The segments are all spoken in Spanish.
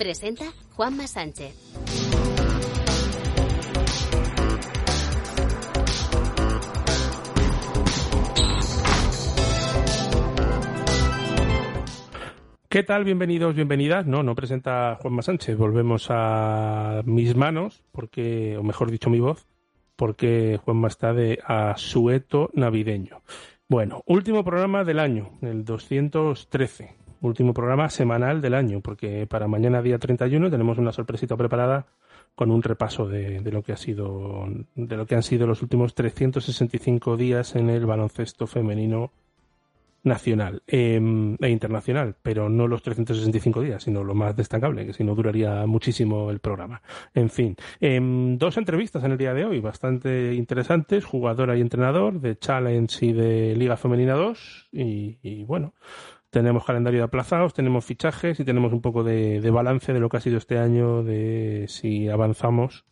Presenta Juanma Sánchez. ¿Qué tal? Bienvenidos, bienvenidas. No, no presenta Juanma Sánchez. Volvemos a mis manos, porque, o mejor dicho, mi voz, porque Juanma está de asueto navideño. Bueno, último programa del año, el 213. Último programa semanal del año, porque para mañana día 31 tenemos una sorpresita preparada con un repaso de, de, lo que ha sido de lo que han sido los últimos 365 días en el baloncesto femenino nacional eh, e internacional, pero no los 365 días, sino lo más destacable, que si no duraría muchísimo el programa. En fin, eh, dos entrevistas en el día de hoy, bastante interesantes, jugadora y entrenador de Challenge y de Liga Femenina 2, y, y bueno, tenemos calendario de aplazados, tenemos fichajes y tenemos un poco de, de balance de lo que ha sido este año, de si avanzamos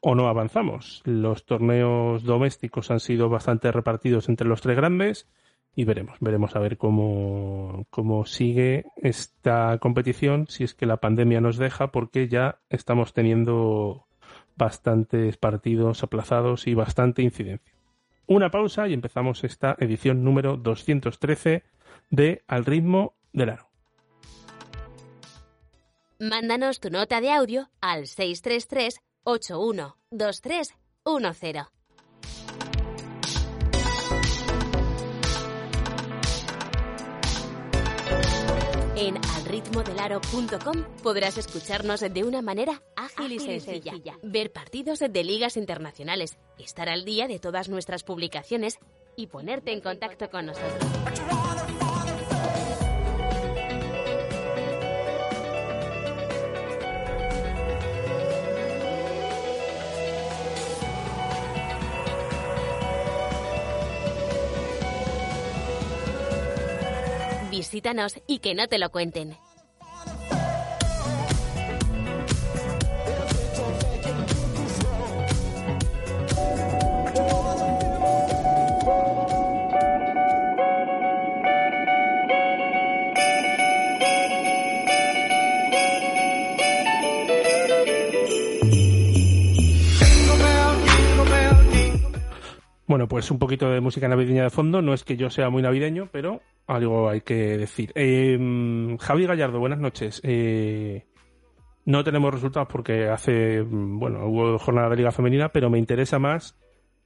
o no avanzamos. Los torneos domésticos han sido bastante repartidos entre los tres grandes y veremos, veremos a ver cómo, cómo sigue esta competición, si es que la pandemia nos deja, porque ya estamos teniendo bastantes partidos aplazados y bastante incidencia. Una pausa y empezamos esta edición número 213 de Al ritmo del aro. Mándanos tu nota de audio al 633 812310. En alritmodelaro.com podrás escucharnos de una manera ágil y sencilla, ver partidos de ligas internacionales, estar al día de todas nuestras publicaciones y ponerte en contacto con nosotros. Visítanos y que no te lo cuenten. Bueno, pues un poquito de música navideña de fondo. No es que yo sea muy navideño, pero algo hay que decir. Eh, Javi Gallardo, buenas noches. Eh, no tenemos resultados porque hace, bueno, hubo jornada de Liga Femenina, pero me interesa más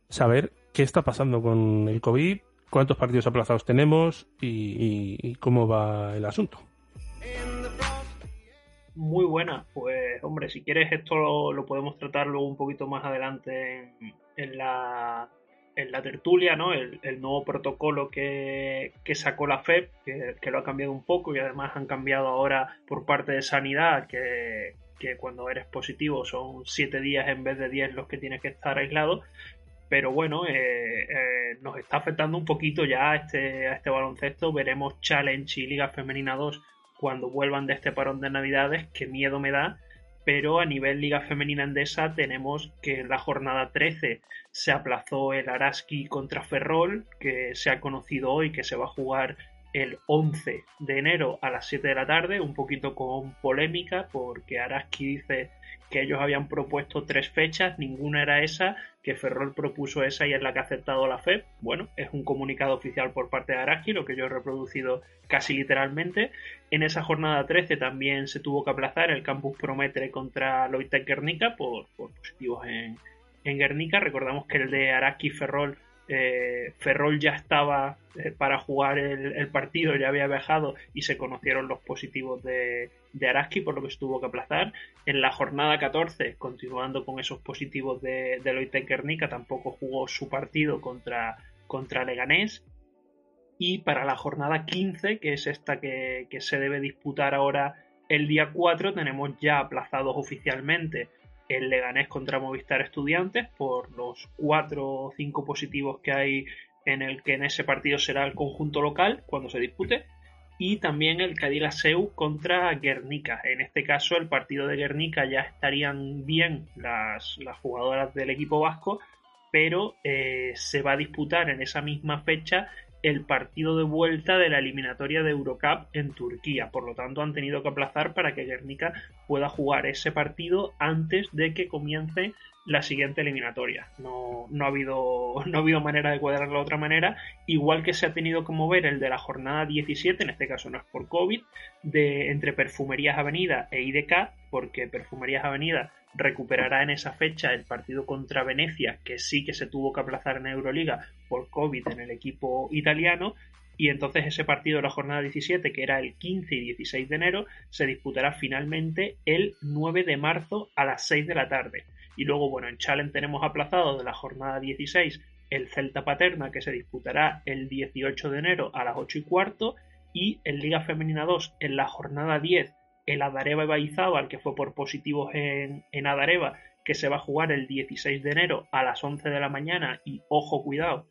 saber qué está pasando con el COVID, cuántos partidos aplazados tenemos y, cómo va el asunto. Muy buena, pues hombre, si quieres esto lo, podemos tratar luego un poquito más adelante en la en la tertulia, ¿no? El, nuevo protocolo que, que, sacó la FEP, que, que, lo ha cambiado un poco y además han cambiado ahora por parte de Sanidad, que, que cuando eres positivo son 7 días en vez de 10 los que tienes que estar aislado. Pero bueno, eh, eh, nos está afectando un poquito ya a este, a este baloncesto. Veremos Challenge y Liga Femenina 2 cuando vuelvan de este parón de Navidades. Qué miedo me da pero a nivel Liga Femenina Endesa tenemos que en la jornada 13 se aplazó el Araski contra Ferrol, que se ha conocido hoy que se va a jugar el 11 de enero a las 7 de la tarde, un poquito con polémica, porque Araski dice que ellos habían propuesto tres fechas, ninguna era esa, que Ferrol propuso esa y es la que ha aceptado la FED. Bueno, es un comunicado oficial por parte de Araski, lo que yo he reproducido casi literalmente. En esa jornada 13 también se tuvo que aplazar el campus Prometre contra Loitec Guernica por, positivos en, en Guernica. Recordamos que el de Araski Ferrol eh, Ferrol ya estaba eh, para jugar el, partido, ya había viajado y se conocieron los positivos de, de, Araski, por lo que se tuvo que aplazar. En la jornada 14, continuando con esos positivos de, de Loite tampoco jugó su partido contra, contra Leganés. Y para la jornada 15, que es esta que, que se debe disputar ahora el día 4, tenemos ya aplazados oficialmente el Leganés contra Movistar Estudiantes por los cuatro o cinco positivos que hay en el que en ese partido será el conjunto local cuando se dispute y también el Cadillac-Seu contra Guernica. En este caso, el partido de Guernica ya estarían bien las, jugadoras del equipo vasco, pero eh, se va a disputar en esa misma fecha el partido de vuelta de la eliminatoria de Eurocup en Turquía. Por lo tanto, han tenido que aplazar para que Guernica pueda jugar ese partido antes de que comience la siguiente eliminatoria. No, no, ha habido, no ha habido manera de cuadrarlo de otra manera, igual que se ha tenido que mover el de la jornada 17, en este caso no es por COVID, de entre Perfumerías Avenida e IDK, porque Perfumerías Avenida recuperará en esa fecha el partido contra Venecia, que sí que se tuvo que aplazar en Euroliga por COVID en el equipo italiano, y entonces ese partido de la jornada 17, que era el 15 y 16 de enero, se disputará finalmente el 9 de marzo a las 6 de la tarde. Y luego, bueno, en Challenge tenemos aplazado de la jornada 16 el Celta Paterna, que se disputará el 18 de enero a las 8 y cuarto, y en Liga Femenina 2, en la jornada 10, el Adareva Ibaizábal, que fue por positivos en, en Adareva, que se va a jugar el 16 de enero a las 11 de la mañana. Y ojo cuidado,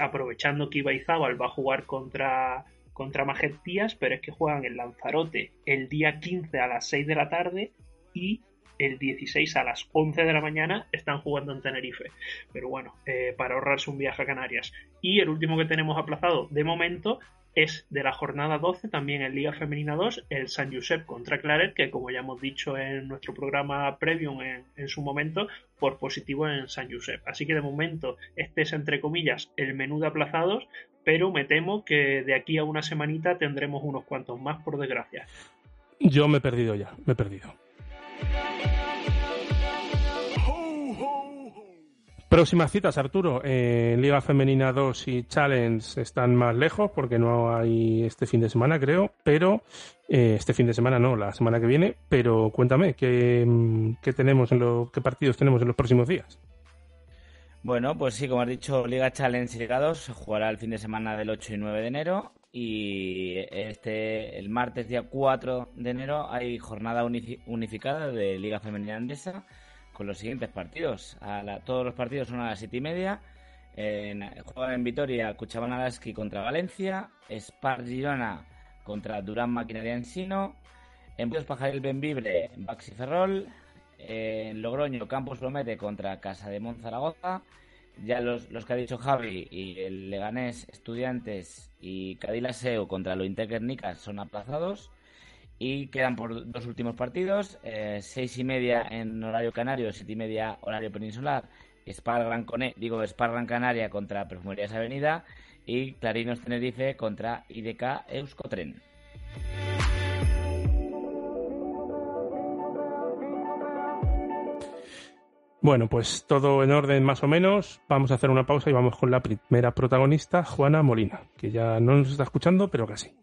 aprovechando que Ibaizábal va a jugar contra, contra Majetías, pero es que juegan en Lanzarote el día 15 a las 6 de la tarde y el 16 a las 11 de la mañana están jugando en Tenerife. Pero bueno, eh, para ahorrarse un viaje a Canarias. Y el último que tenemos aplazado de momento es de la jornada 12, también en Liga Femenina 2, el San Josep contra Claret, que como ya hemos dicho en nuestro programa Premium en, su momento, por positivo en San Josep. Así que de momento este es entre comillas el menú de aplazados, pero me temo que de aquí a una semanita tendremos unos cuantos más, por desgracia. Yo me he perdido ya, me he perdido. Próximas citas, Arturo. Liga Femenina 2 y Challenge están más lejos porque no hay este fin de semana, creo. Pero eh, este fin de semana no, la semana que viene. Pero cuéntame, ¿qué, tenemos en lo, qué partidos tenemos en los próximos días? Bueno, pues sí, como has dicho, Liga Challenge Liga se jugará el fin de semana del 8 y 9 de enero. Y este el martes, día 4 de enero, hay jornada unificada de Liga Femenina Andesa con los siguientes partidos. Todos los partidos son a las siete y media. En, juegan en Vitoria Cuchabán Alaski contra Valencia, Spar Girona contra Durán Maquinaria Ensino, en Buenos Pajaril Benvibre, Baxi Ferrol, en Logroño Campos Promete contra Casa de Monzaragoza, ya los, los, que ha dicho Javi y el Leganés Estudiantes y Cadilaseo contra lo Interguernica son aplazados. Y quedan por dos últimos partidos, eh, seis y media en horario canario, siete y media horario peninsular, Spar Gran digo Spar Gran Canaria contra Perfumerías Avenida y Clarinos Tenerife contra IDK Euskotren. Bueno, pues todo en orden más o menos. Vamos a hacer una pausa y vamos con la primera protagonista, Juana Molina, que ya no nos está escuchando, pero casi.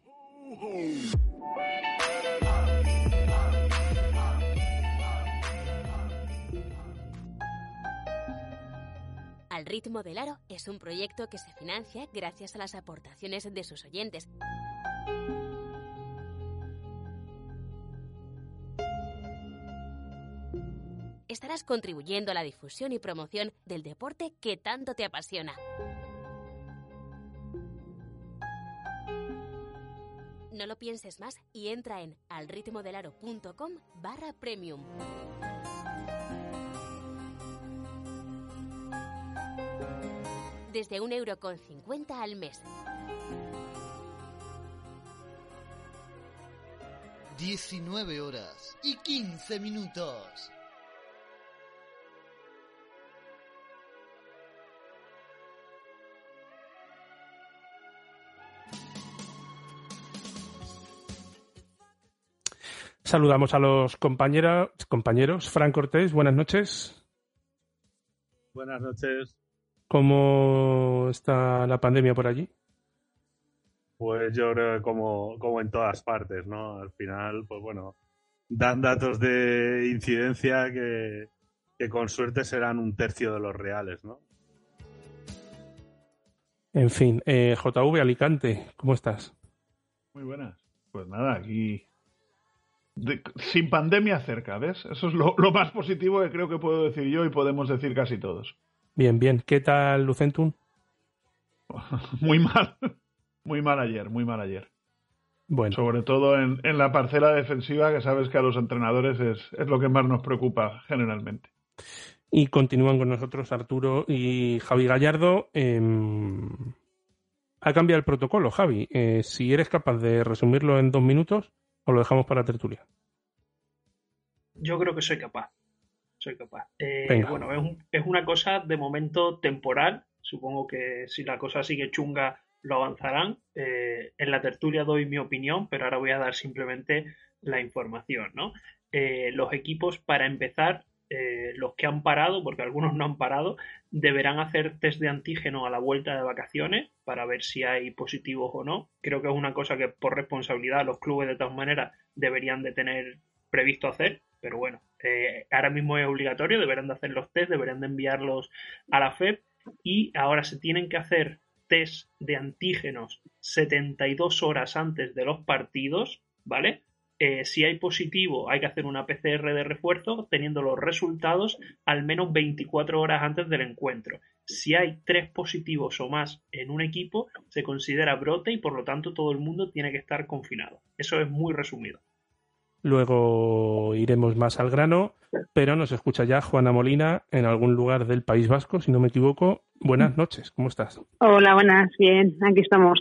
Al ritmo del aro es un proyecto que se financia gracias a las aportaciones de sus oyentes. Estarás contribuyendo a la difusión y promoción del deporte que tanto te apasiona. No lo pienses más y entra en alritmodelaro.com barra premium. desde un euro con 50 al mes. 19 horas y 15 minutos. Saludamos a los compañeros, compañeros. Fran Cortés, buenas noches. Buenas noches. ¿Cómo está la pandemia por allí? Pues yo creo que como, como en todas partes, ¿no? Al final, pues bueno, dan datos de incidencia que, que con suerte serán un tercio de los reales, ¿no? En fin, eh, JV Alicante, ¿cómo estás? Muy buenas. Pues nada, aquí sin pandemia cerca, ¿ves? Eso es lo, más positivo que creo que puedo decir yo y podemos decir casi todos. Bien, bien. ¿Qué tal Lucentum? muy mal. Muy mal ayer, muy mal ayer. Bueno. Sobre todo en, la parcela defensiva, que sabes que a los entrenadores es, es, lo que más nos preocupa generalmente. Y continúan con nosotros Arturo y Javi Gallardo. Em, ha cambiado el protocolo, Javi. Eh, si eres capaz de resumirlo en dos minutos, ¿O lo dejamos para tertulia? Yo creo que soy capaz. Soy capaz. Eh, bueno, es, es, una cosa de momento temporal. Supongo que si la cosa sigue chunga, lo avanzarán. Eh, en la tertulia doy mi opinión, pero ahora voy a dar simplemente la información. ¿no? Eh, los equipos, para empezar, eh, los que han parado, porque algunos no han parado, deberán hacer test de antígeno a la vuelta de vacaciones para ver si hay positivos o no. Creo que es una cosa que por responsabilidad los clubes de todas maneras deberían de tener previsto hacer, pero bueno, eh, ahora mismo es obligatorio, deberán de hacer los test, deberán de enviarlos a la FEP y ahora se tienen que hacer test de antígenos 72 horas antes de los partidos, ¿vale? Eh, si hay positivo, hay que hacer una PCR de refuerzo teniendo los resultados al menos 24 horas antes del encuentro. Si hay tres positivos o más en un equipo, se considera brote y por lo tanto todo el mundo tiene que estar confinado. Eso es muy resumido. Luego iremos más al grano, pero nos escucha ya Juana Molina en algún lugar del País Vasco, si no me equivoco. Buenas noches, ¿cómo estás? Hola, buenas, bien, aquí estamos.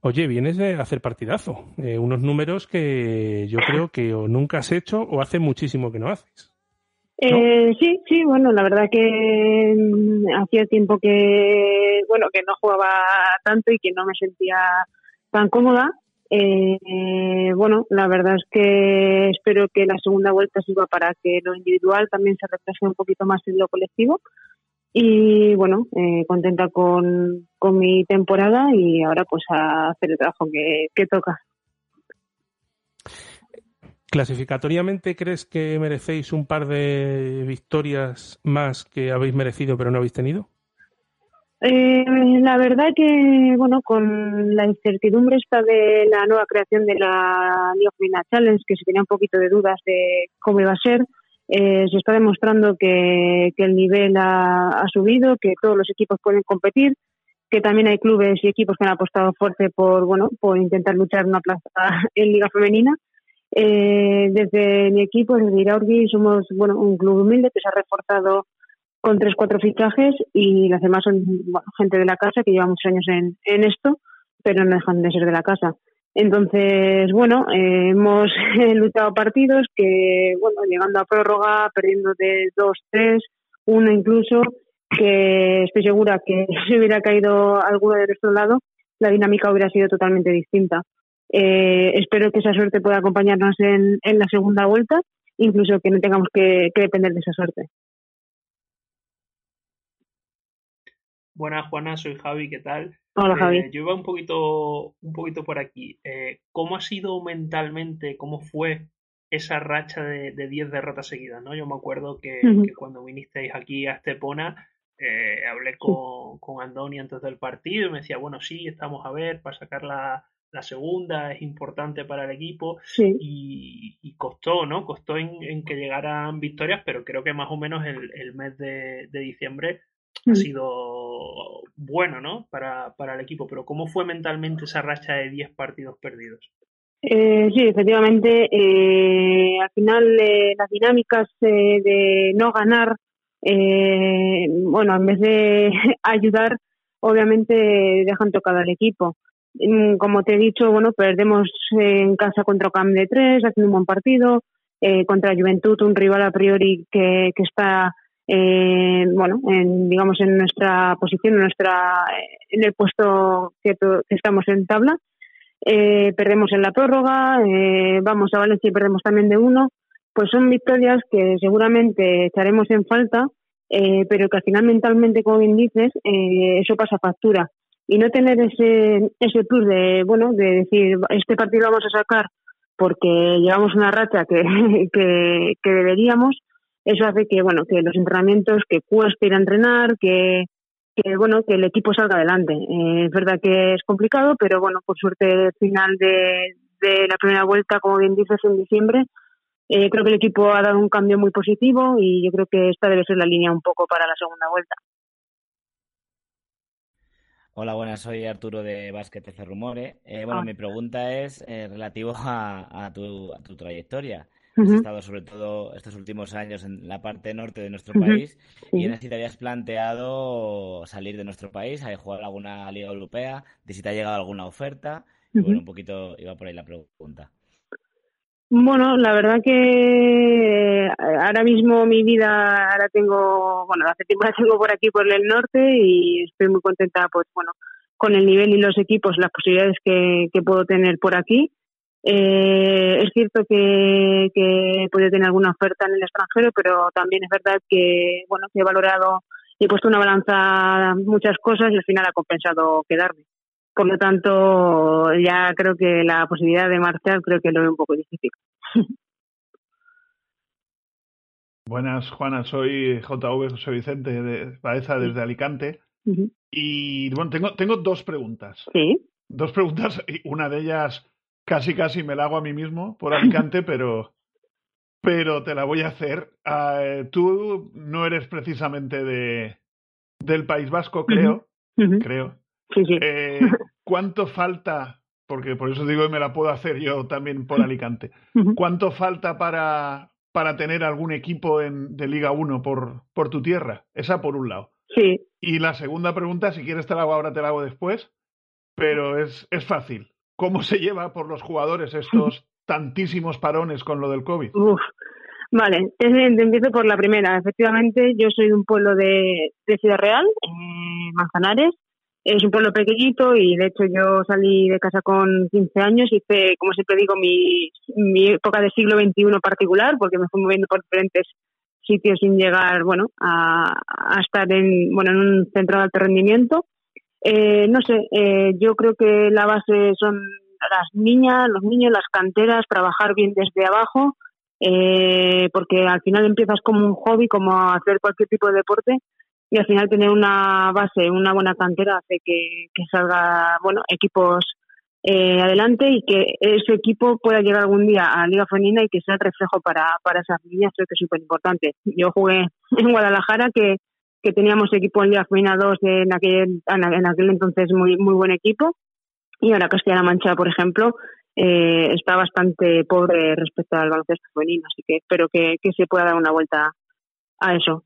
Oye, vienes de hacer partidazo. Eh, unos números que yo creo que o nunca has hecho o hace muchísimo que no haces. Eh, sí, sí, bueno, la verdad que mm, hacía tiempo que, bueno, que no jugaba tanto y que no me sentía tan cómoda. Eh, bueno, la verdad es que espero que la segunda vuelta sirva para que lo individual también se refleje un poquito más en lo colectivo y bueno, eh, contenta con, con, mi temporada y ahora pues a hacer el trabajo que, toca. ¿Clasificatoriamente crees que merecéis un par de victorias más que habéis merecido pero no habéis tenido? Eh, la verdad que, bueno, con la incertidumbre esta de la nueva creación de la Liga Challenge, que se tenía un poquito de dudas de cómo iba a ser, eh, se está demostrando que, el nivel ha, subido, que todos los equipos pueden competir, que también hay clubes y equipos que han apostado fuerte por bueno por intentar luchar una plaza en Liga Femenina. Eh, desde mi equipo, desde Iraurgi, somos bueno un club humilde que se ha reforzado con tres cuatro fichajes y las demás son gente de la casa que lleva muchos años en, en esto, pero no dejan de ser de la casa. Entonces, bueno, eh, hemos luchado partidos que, bueno, llegando a prórroga, perdiendo de 2-3, uno incluso, que estoy segura que si hubiera caído alguno de nuestro lado, la dinámica hubiera sido totalmente distinta. Eh, espero que esa suerte pueda acompañarnos en, en, la segunda vuelta, incluso que no tengamos que, que depender de esa suerte. Buenas, Juana, soy Javi, ¿qué tal? Hola, Javi. Eh, yo iba un poquito, un poquito por aquí. Eh, ¿Cómo ha sido mentalmente, cómo fue esa racha de 10 derrotas seguidas? ¿no? Yo me acuerdo que, cuando vinisteis aquí a Estepona, eh, hablé con, con, Andoni antes del partido y me decía, bueno, sí, estamos a ver para sacar la, segunda, es importante para el equipo. Y, costó, ¿no? Costó en, que llegaran victorias, pero creo que más o menos el, mes de, de diciembre ha sido bueno, ¿no? Para, para el equipo, pero ¿cómo fue mentalmente esa racha de 10 partidos perdidos? Eh, sí, efectivamente, eh, al final eh, las dinámicas eh, de no ganar, bueno, en vez de ayudar, obviamente dejan tocado al equipo. Mm, como te he dicho, bueno, perdemos en casa contra Cam de 3, haciendo un buen partido, eh, contra Juventud, un rival a priori que, que está, eh, bueno, en, digamos, en nuestra posición, en, nuestra, en el puesto que, que estamos en tabla. Eh, perdemos en la prórroga, eh, vamos a Valencia y perdemos también de uno, pues son victorias que seguramente echaremos en falta, eh, pero que al final mentalmente, como bien dices, eso pasa factura. Y no tener ese, ese plus de, bueno, de decir, este partido lo vamos a sacar porque llevamos una racha que, que deberíamos, eso hace que, bueno, que los entrenamientos, que cueste ir a entrenar, que, que bueno que el equipo salga adelante. Eh, es verdad que es complicado, pero bueno, por suerte el final de, la primera vuelta, como bien dices, en diciembre, eh, creo que el equipo ha dado un cambio muy positivo y yo creo que esta debe ser la línea un poco para la segunda vuelta. Hola, buenas, soy Arturo de Básquet FC Rumore. Eh, bueno, ah. mi pregunta es relativo a, tu, a tu trayectoria. Has estado sobre todo estos últimos años en la parte norte de nuestro país y en si te habías planteado salir de nuestro país, a jugar alguna liga europea, de si te ha llegado alguna oferta. Y bueno, un poquito iba por ahí la pregunta. Bueno, la verdad que eh, ahora mismo mi vida, ahora tengo, bueno, hace tiempo la tengo por aquí, por el norte y estoy muy contenta, pues bueno, con el nivel y los equipos, las posibilidades que, que puedo tener por aquí. Eh, es cierto que, que he podido tener alguna oferta en el extranjero, pero también es verdad que bueno que he valorado y he puesto una balanza muchas cosas y al final ha compensado quedarme. Por lo tanto, ya creo que la posibilidad de marchar creo que lo veo un poco difícil. Buenas, Juana. Soy JV José Vicente de Baeza desde Alicante. Y bueno, tengo, tengo dos preguntas. Sí. Dos preguntas, y una de ellas casi casi me la hago a mí mismo por Alicante, pero, pero te la voy a hacer. Ah, tú no eres precisamente de, del País Vasco, creo. Creo. Eh, ¿Cuánto falta? Porque por eso digo que me la puedo hacer yo también por Alicante. ¿Cuánto falta para, para tener algún equipo en, de Liga 1 por, por tu tierra? Esa por un lado. Sí. Y la segunda pregunta, si quieres te la hago ahora, te la hago después, pero es, es fácil. ¿Cómo se lleva por los jugadores estos tantísimos parones con lo del COVID? Uf. Vale, empiezo por la primera. Efectivamente, yo soy de un pueblo de, Ciudad Real, eh, Manzanares. Es un pueblo pequeñito y de hecho yo salí de casa con 15 años, hice, como siempre digo, mi, mi época de siglo XXI particular, porque me fui moviendo por diferentes sitios sin llegar, bueno, a, a estar en, bueno, en un centro de alto rendimiento. Eh, no sé, eh, yo creo que la base son las niñas, los niños, las canteras, trabajar bien desde abajo, eh, porque al final empiezas como un hobby, como hacer cualquier tipo de deporte, y al final tener una base, una buena cantera hace que, que salga, bueno, equipos eh, adelante y que ese equipo pueda llegar algún día a la Liga Femenina y que sea el reflejo para, para esas niñas, creo que es súper importante. Yo jugué en Guadalajara, que que teníamos equipo en Liga Femenina 2 en aquel, en aquel entonces muy, muy buen equipo. Y ahora Castilla-La Mancha, por ejemplo, eh, está bastante pobre respecto al baloncesto femenino. Así que espero que, que se pueda dar una vuelta a eso.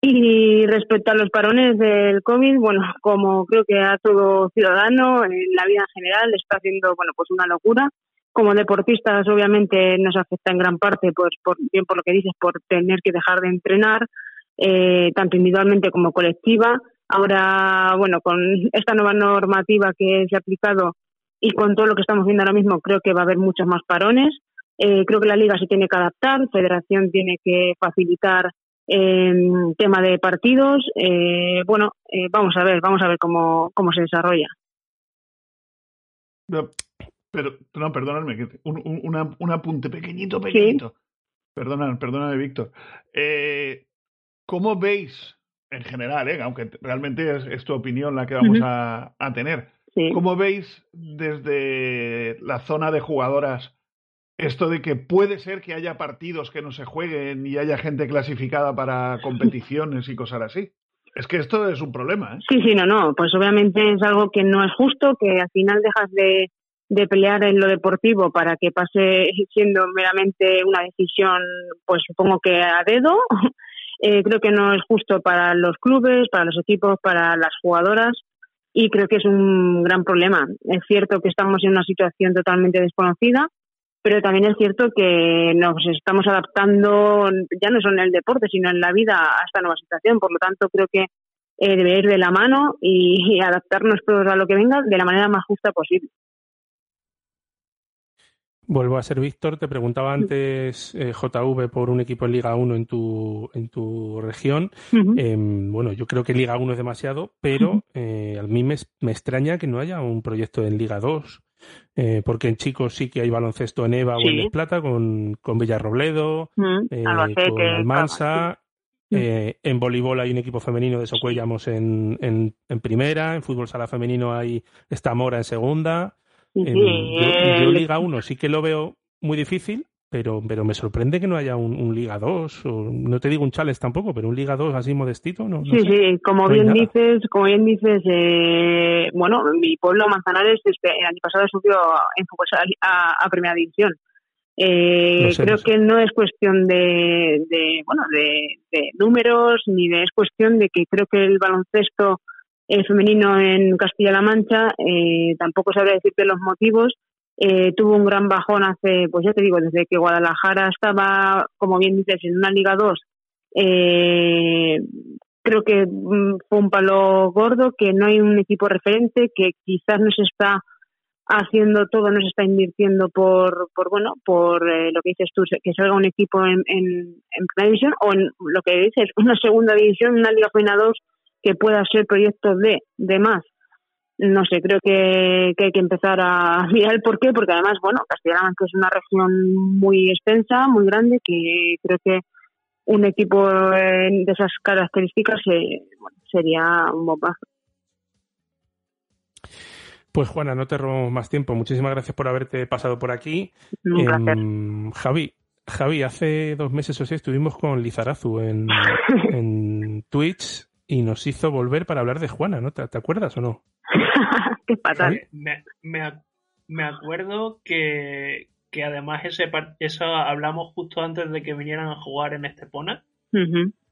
Y respecto a los parones del COVID, bueno, como creo que a todo ciudadano en la vida en general está haciendo, bueno, pues una locura. Como deportistas, obviamente, nos afecta en gran parte, pues, por, bien por lo que dices, por tener que dejar de entrenar, eh, tanto individualmente como colectiva. Ahora, bueno, con esta nueva normativa que se ha aplicado y con todo lo que estamos viendo ahora mismo, creo que va a haber muchos más parones. Eh, creo que la liga se tiene que adaptar, Federación tiene que facilitar eh, tema de partidos. Eh, bueno, eh, vamos a ver, vamos a ver cómo, cómo se desarrolla. pero, no, perdóname, un, un, un, apunte pequeñito, pequeñito. ¿Sí? perdóname, Víctor. Eh, ¿Cómo veis, en general, eh, aunque realmente es, tu opinión la que vamos a, tener, cómo veis desde la zona de jugadoras esto de que puede ser que haya partidos que no se jueguen y haya gente clasificada para competiciones y cosas así? Es que esto es un problema. ¿eh? Sí, sí, no, no. Pues obviamente es algo que no es justo, que al final dejas de, de pelear en lo deportivo para que pase siendo meramente una decisión, pues supongo que a dedo, Eh, creo que no es justo para los clubes, para los equipos, para las jugadoras. y creo que es un gran problema. Es cierto que estamos en una situación totalmente desconocida, pero también es cierto que nos estamos adaptando ya no solo en el deporte, sino en la vida a esta nueva situación. Por lo tanto, creo que eh, debe ir de la mano y, adaptarnos todos a lo que venga de la manera más justa posible. Vuelvo a ser Víctor. Te preguntaba antes, eh, JV, por un equipo en Liga 1 en tu, en tu región. Em, bueno, yo creo que Liga 1 es demasiado, pero eh, a mí me, extraña que no haya un proyecto en Liga 2. Eh, porque en chicos sí que hay baloncesto en EVA o en Plata con, con Villarrobledo, con Almansa. en voleibol hay un equipo femenino de Socuellamos en, en, en, primera, en fútbol sala femenino hay Estamora en segunda, yo, Liga 1 sí que lo veo muy difícil, pero, pero me sorprende que no haya un, Liga 2, o no te digo un Challenge tampoco, pero un Liga 2 así modestito, ¿no? sí, sí, como bien dices, como bien dices, eh, bueno, mi pueblo Manzanares este, el año pasado subió en a, a, Primera División. Eh, creo que no es cuestión de, de bueno, de, de, números, ni de, es cuestión de que creo que el baloncesto eh, femenino en Castilla-La Mancha, eh, tampoco sabría decirte los motivos. Eh, tuvo un gran bajón hace, pues ya te digo, desde que Guadalajara estaba, como bien dices, en una Liga 2. creo que mm, fue un palo gordo, que no hay un equipo referente, que quizás no se está haciendo todo, no se está invirtiendo por, por bueno, por lo que dices tú, que salga un equipo en, en, primera división o en lo que dices, una segunda división, una Liga Femenina 2 que pueda ser proyecto de, de más. No sé, creo que, hay que empezar a mirar el porqué, porque además, bueno, Castilla-La es una región muy extensa, muy grande, que creo que un equipo de esas características eh, sería un bombazo. Pues Juana, no te robo más tiempo. Muchísimas gracias por haberte pasado por aquí. Un Javi, Javi, hace dos meses o así estuvimos con Lizarazu en, en Twitch y nos hizo volver para hablar de Juana, ¿no? ¿Te, acuerdas o no? Qué fatal. Me, me, acuerdo que, que además ese eso hablamos justo antes de que vinieran a jugar en Estepona.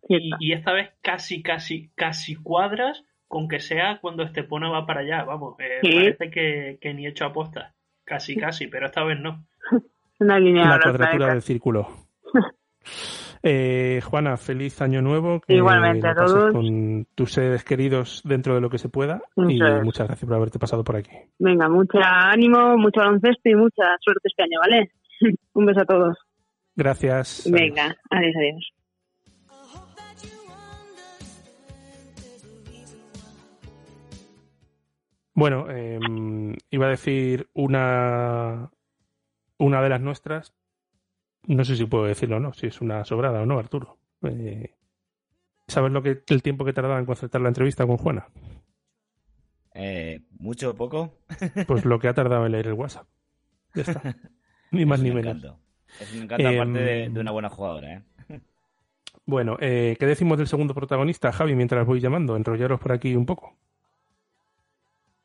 y, esta vez casi, casi, casi cuadras con que sea cuando Estepona va para allá. Vamos, eh, parece que, que, ni hecho aposta. Casi, casi, pero esta vez no. Una línea La cuadratura del círculo. Eh, Juana, feliz año nuevo. Igualmente a todos. Con tus seres queridos dentro de lo que se pueda. y muchas gracias por haberte pasado por aquí. Venga, mucho ánimo, mucho baloncesto y mucha suerte este año, ¿vale? Un beso a todos. Gracias. Venga, adiós, adiós. Bueno, em, iba a decir una, una de las nuestras, no sé si puedo decirlo o no, si es una sobrada o no, Arturo. Eh, ¿Sabes lo que el tiempo que tardaba en concertar la entrevista con Juana? Eh, ¿Mucho o poco? Pues lo que ha tardado en leer el WhatsApp. Ya está. Ni más ni menos. Es un encanto aparte de, em, una buena jugadora, ¿eh? Bueno, eh, ¿qué decimos del segundo protagonista, Javi, mientras voy llamando? Enrollaros por aquí un poco.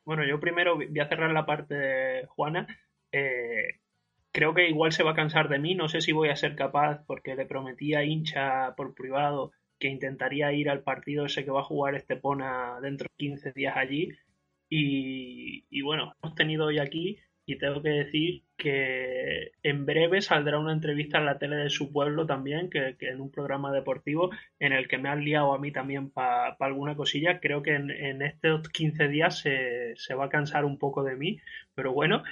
Bueno, yo primero voy a cerrar la parte de Juana. Eh, creo que igual se va a cansar de mí, no sé si voy a ser capaz, porque le prometí a hincha por privado que intentaría ir al partido ese que va a jugar Estepona dentro de 15 días allí. Y, bueno, hemos tenido hoy aquí y tengo que decir que en breve saldrá una entrevista en la tele de su pueblo también, que, en un programa deportivo en el que me han liado a mí también para alguna cosilla. Creo que en, estos 15 días se, se, va a cansar un poco de mí, pero bueno,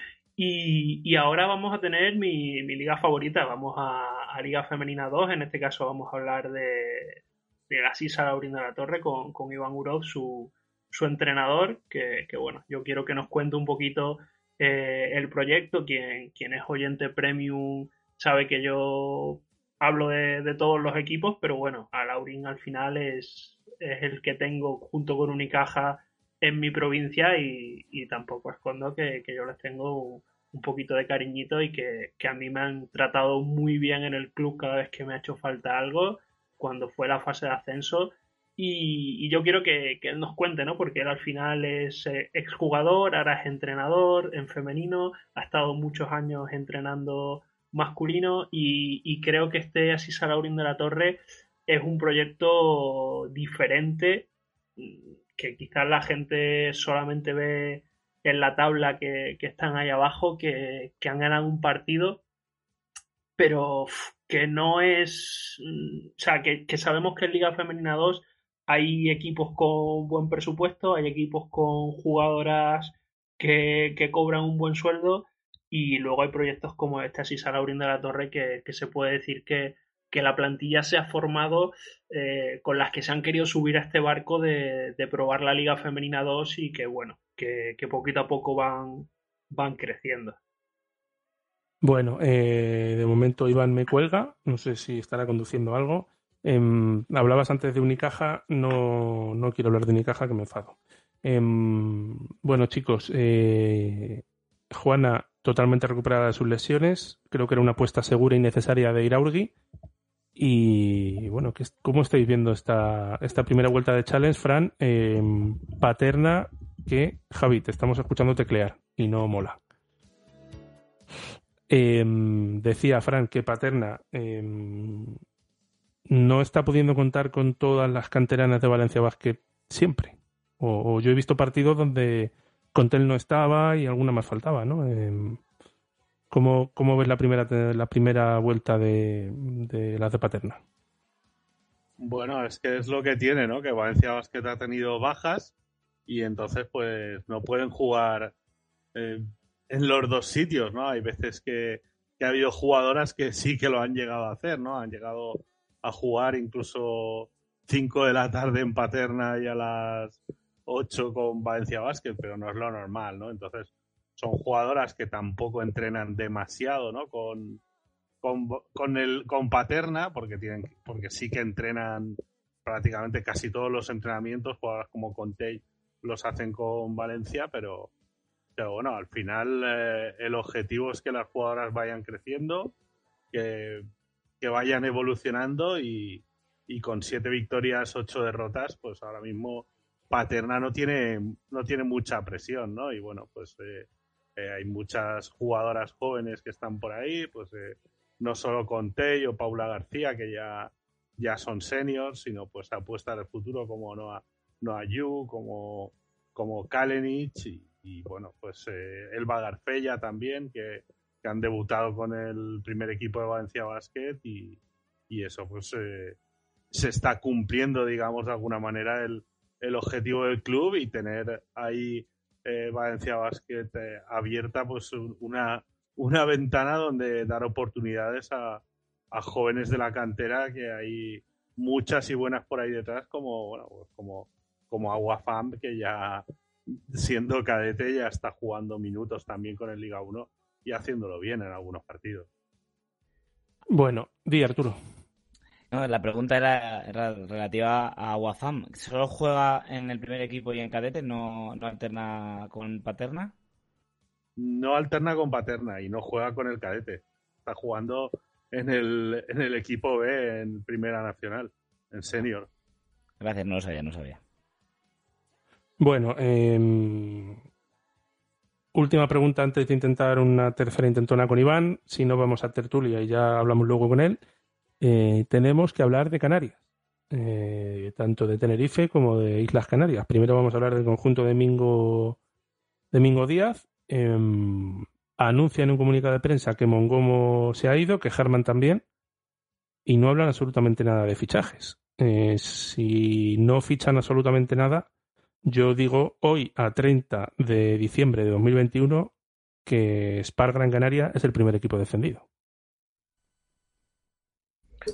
y, ahora vamos a tener mi, liga favorita, vamos a, Liga Femenina 2, en este caso vamos a hablar de, de la Sisa Laurín de la Torre con, Iván Urov, su, su entrenador, que, bueno, yo quiero que nos cuente un poquito eh, el proyecto, quien, quien es oyente premium sabe que yo hablo de, todos los equipos, pero bueno, a Laurín al final es, es el que tengo junto con Unicaja en mi provincia y, tampoco escondo que, yo les tengo un poquito de cariñito y que, a mí me han tratado muy bien en el club cada vez que me ha hecho falta algo cuando fue la fase de ascenso y, yo quiero que, él nos cuente, ¿no? Porque él al final es eh, exjugador, ahora es entrenador en femenino, ha estado muchos años entrenando masculino y, creo que este Así Salaurín de la Torre es un proyecto diferente que quizás la gente solamente ve en la tabla que, están ahí abajo, que, han ganado un partido, pero que no es, mm, o sea, que, sabemos que en Liga Femenina 2 hay equipos con buen presupuesto, hay equipos con jugadoras que, cobran un buen sueldo y luego hay proyectos como este Asisa Laurín de la Torre que, se puede decir que, la plantilla se ha formado eh, con las que se han querido subir a este barco de, de probar la Liga Femenina 2 y que bueno, que, poquito a poco van, van creciendo. Bueno, eh, de momento Iván me cuelga, no sé si estará conduciendo algo. Em, hablabas antes de Unicaja, no, no quiero hablar de Unicaja, que me enfado. Em, bueno, chicos, eh, Juana totalmente recuperada de sus lesiones, creo que era una apuesta segura y necesaria de Iraurgi. Y bueno, ¿cómo estáis viendo esta, esta primera vuelta de Challenge, Fran? Em, Paterna que, Javi, te estamos escuchando teclear y no mola. Em, decía Fran que Paterna em, no está pudiendo contar con todas las canteranas de Valencia Basket siempre. O, yo he visto partidos donde Contel no estaba y alguna más faltaba, ¿no? Em, ¿cómo, ves la primera, la primera vuelta de, de las de Paterna? Bueno, es que es lo que tiene, ¿no? Que Valencia Basket ha tenido bajas y entonces pues no pueden jugar eh, en los dos sitios, ¿no? Hay veces que, ha habido jugadoras que sí que lo han llegado a hacer, ¿no? Han llegado a jugar incluso 5 de la tarde en Paterna y a las 8 con Valencia Basket, pero no es lo normal, ¿no? Entonces son jugadoras que tampoco entrenan demasiado, ¿no? Con, con, el, con Paterna, porque, tienen, porque sí que entrenan prácticamente casi todos los entrenamientos, jugadoras como Conte los hacen con Valencia, pero, bueno, al final eh, el objetivo es que las jugadoras vayan creciendo, que, vayan evolucionando y, con siete victorias, ocho derrotas, pues ahora mismo Paterna no tiene, no tiene mucha presión, ¿no? Y bueno, pues eh, eh, hay muchas jugadoras jóvenes que están por ahí, pues no solo con o Paula García, que ya, ya son seniors, sino pues apuestas del futuro como Noah Noah Yu, como, como Kalenich y, bueno, pues eh, Elba Garfella también, que, han debutado con el primer equipo de Valencia Basket y, eso pues eh, se está cumpliendo, digamos, de alguna manera el, el objetivo del club y tener ahí eh, Valencia Basket abierta pues una, una ventana donde dar oportunidades a, a jóvenes de la cantera que hay muchas y buenas por ahí detrás como bueno pues como como Aguafam, que ya siendo cadete ya está jugando minutos también con el Liga 1 y haciéndolo bien en algunos partidos. Bueno, di Arturo. la pregunta era, relativa a Aguafam. ¿Solo juega en el primer equipo y en cadete? ¿No, no alterna con Paterna? No alterna con Paterna y no juega con el cadete. Está jugando en el, en el equipo B en Primera Nacional, en Senior. Gracias, no lo sabía, no sabía. Bueno, em, última pregunta antes de intentar una tercera intentona con Iván. Si no, vamos a tertulia y ya hablamos luego con él. Eh, tenemos que hablar de Canarias, eh, tanto de Tenerife como de Islas Canarias. Primero vamos a hablar del conjunto de Mingo Díaz. Em, anuncia en un comunicado de prensa que Mongomo se ha ido, que Herman también, y no hablan absolutamente nada de fichajes. Eh, si no fichan absolutamente nada, yo digo hoy, a 30 de diciembre de 2021, que Spar Gran Canaria es el primer equipo defendido.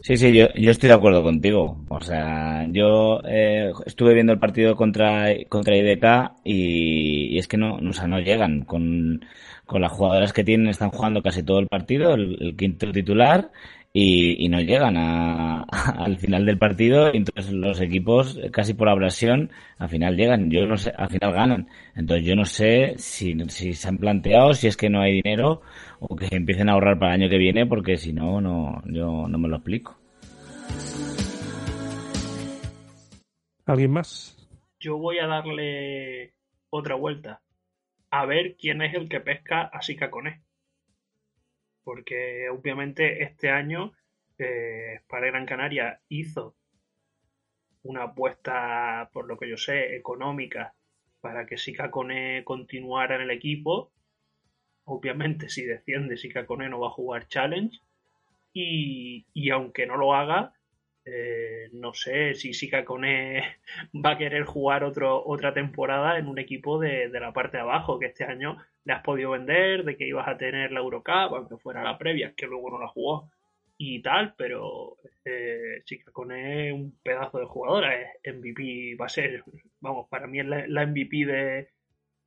Sí, sí, yo, estoy de acuerdo contigo. O sea, yo eh, estuve viendo el partido contra, contra IDK y, es que no, o sea, no llegan. Con, con las jugadoras que tienen, están jugando casi todo el partido, el quinto titular, y, no llegan a, al final del partido y entonces los equipos casi por abrasión al final llegan. Yo no sé al final ganan. Entonces yo no sé si, si se han planteado si es que no hay dinero o que empiecen a ahorrar para el año que viene porque si no no yo no me lo explico. Alguien más yo voy a darle otra vuelta. A ver quién es el que pesca a Sika Cone porque obviamente este año eh, para Gran Canaria hizo una apuesta, por lo que yo sé, económica para que Sika Kone continuara en el equipo. Obviamente, si desciende, Sika Kone no va a jugar Challenge. Y, y aunque no lo haga, eh, no sé si Sika Kone va a querer jugar otro, otra temporada en un equipo de, de, la parte de abajo, que este año le has podido vender, de que ibas a tener la Eurocup, aunque fuera la previa, que luego no la jugó y tal, pero eh, Kone es un pedazo de jugadora, es MVP, va a ser, vamos, para mí es la, la MVP de,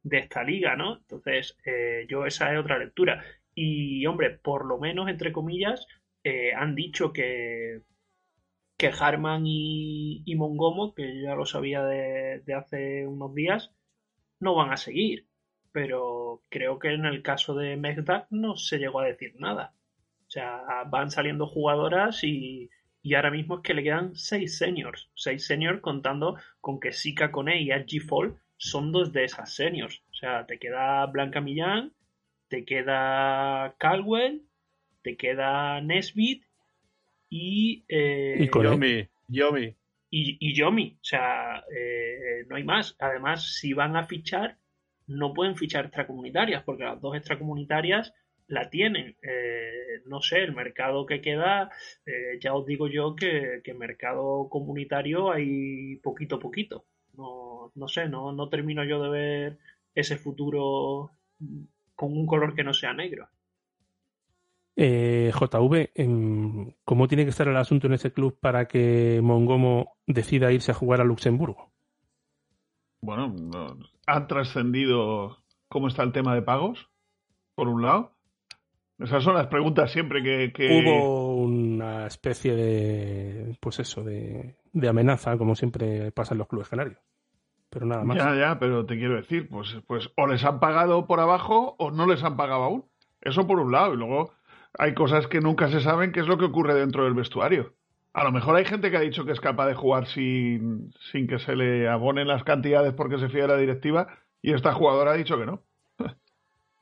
de, esta liga, ¿no? Entonces, eh, yo esa es otra lectura. Y, hombre, por lo menos, entre comillas, eh, han dicho que que Harman y, y, Mongomo, que ya lo sabía de, de, hace unos días, no van a seguir. Pero creo que en el caso de Megdak no se llegó a decir nada. O sea, van saliendo jugadoras y, y ahora mismo es que le quedan seis seniors. Seis seniors contando con que Sika Kone y Archie Fall son dos de esas seniors. O sea, te queda Blanca Millán, te queda Caldwell, te queda Nesbit y, eh, y Yomi, Yomi. Y, y, Yomi. O sea, eh, no hay más. Además, si van a fichar, no pueden fichar extracomunitarias, porque las dos extracomunitarias la tienen. Eh, no sé, el mercado que queda, ya os digo yo que, que, mercado comunitario hay poquito a poquito. No, no sé, no, no termino yo de ver ese futuro con un color que no sea negro. Eh, JV, ¿cómo tiene que estar el asunto en ese club para que Mongomo decida irse a jugar a Luxemburgo? Bueno, no, ha trascendido cómo está el tema de pagos, por un lado. Esas son las preguntas siempre que, que... Hubo una especie de, pues eso, de, de, amenaza, como siempre pasa en los clubes canarios. Pero nada más. Ya, ya, pero te quiero decir, pues, pues o les han pagado por abajo o no les han pagado aún. Eso por un lado. Y luego hay cosas que nunca se saben qué es lo que ocurre dentro del vestuario. A lo mejor hay gente que ha dicho que es capaz de jugar sin, sin que se le abonen las cantidades porque se fía de la directiva y esta jugadora ha dicho que no.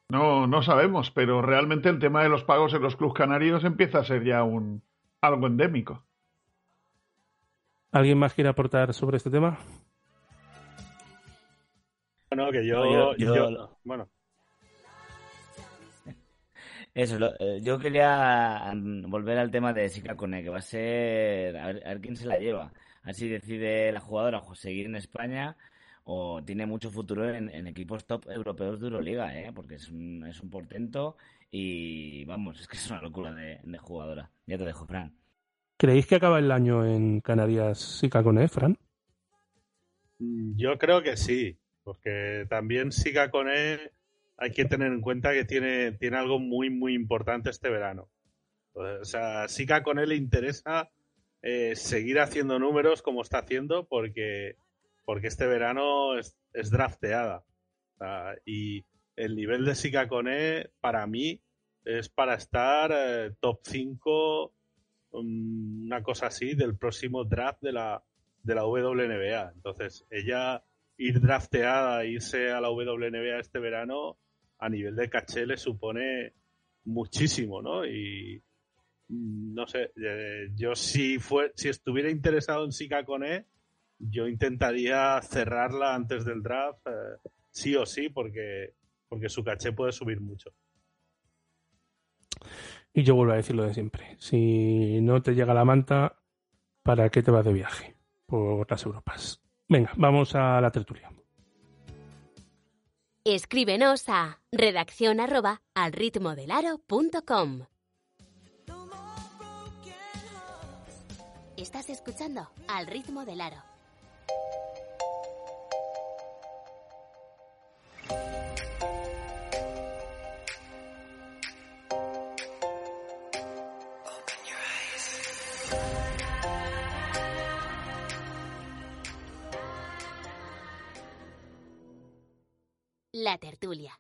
No, no sabemos, pero realmente el tema de los pagos en los clubes canarios empieza a ser ya un algo endémico. ¿Alguien más quiere aportar sobre este tema? Bueno, que yo, yo, yo, yo bueno, eso, lo, eh, yo quería volver al tema de Sika Kone, que va a ser. A ver, a ver, quién se la lleva. A ver si decide la jugadora seguir en España o tiene mucho futuro en, en equipos top europeos de Euroliga, ¿eh? porque es un, es un portento y vamos, es que es una locura de, de jugadora. Ya te dejo, Fran. ¿Creéis que acaba el año en Canarias Sika Kone, Fran? Yo creo que sí, porque también Sika Kone hay que tener en cuenta que tiene, tiene algo muy, muy importante este verano. O sea, sí que a le interesa eh, seguir haciendo números como está haciendo porque, porque este verano es, es drafteada. Y el nivel de Sika Kone para mí es para estar eh, top 5, um, una cosa así, del próximo draft de la, de la WNBA. Entonces, ella ir drafteada, irse a la WNBA este verano, a nivel de caché le supone muchísimo, ¿no? Y no sé, eh, yo si fue, si estuviera interesado en Sika Kone, yo intentaría cerrarla antes del draft, eh, sí o sí, porque, porque su caché puede subir mucho. Y yo vuelvo a decir lo de siempre. Si no te llega la manta, ¿para qué te vas de viaje por las Europas? Venga, vamos a la tertulia. Escríbenos a redacción arroba al ritmodelaro.com. Estás escuchando Al ritmo del aro. La tertulia.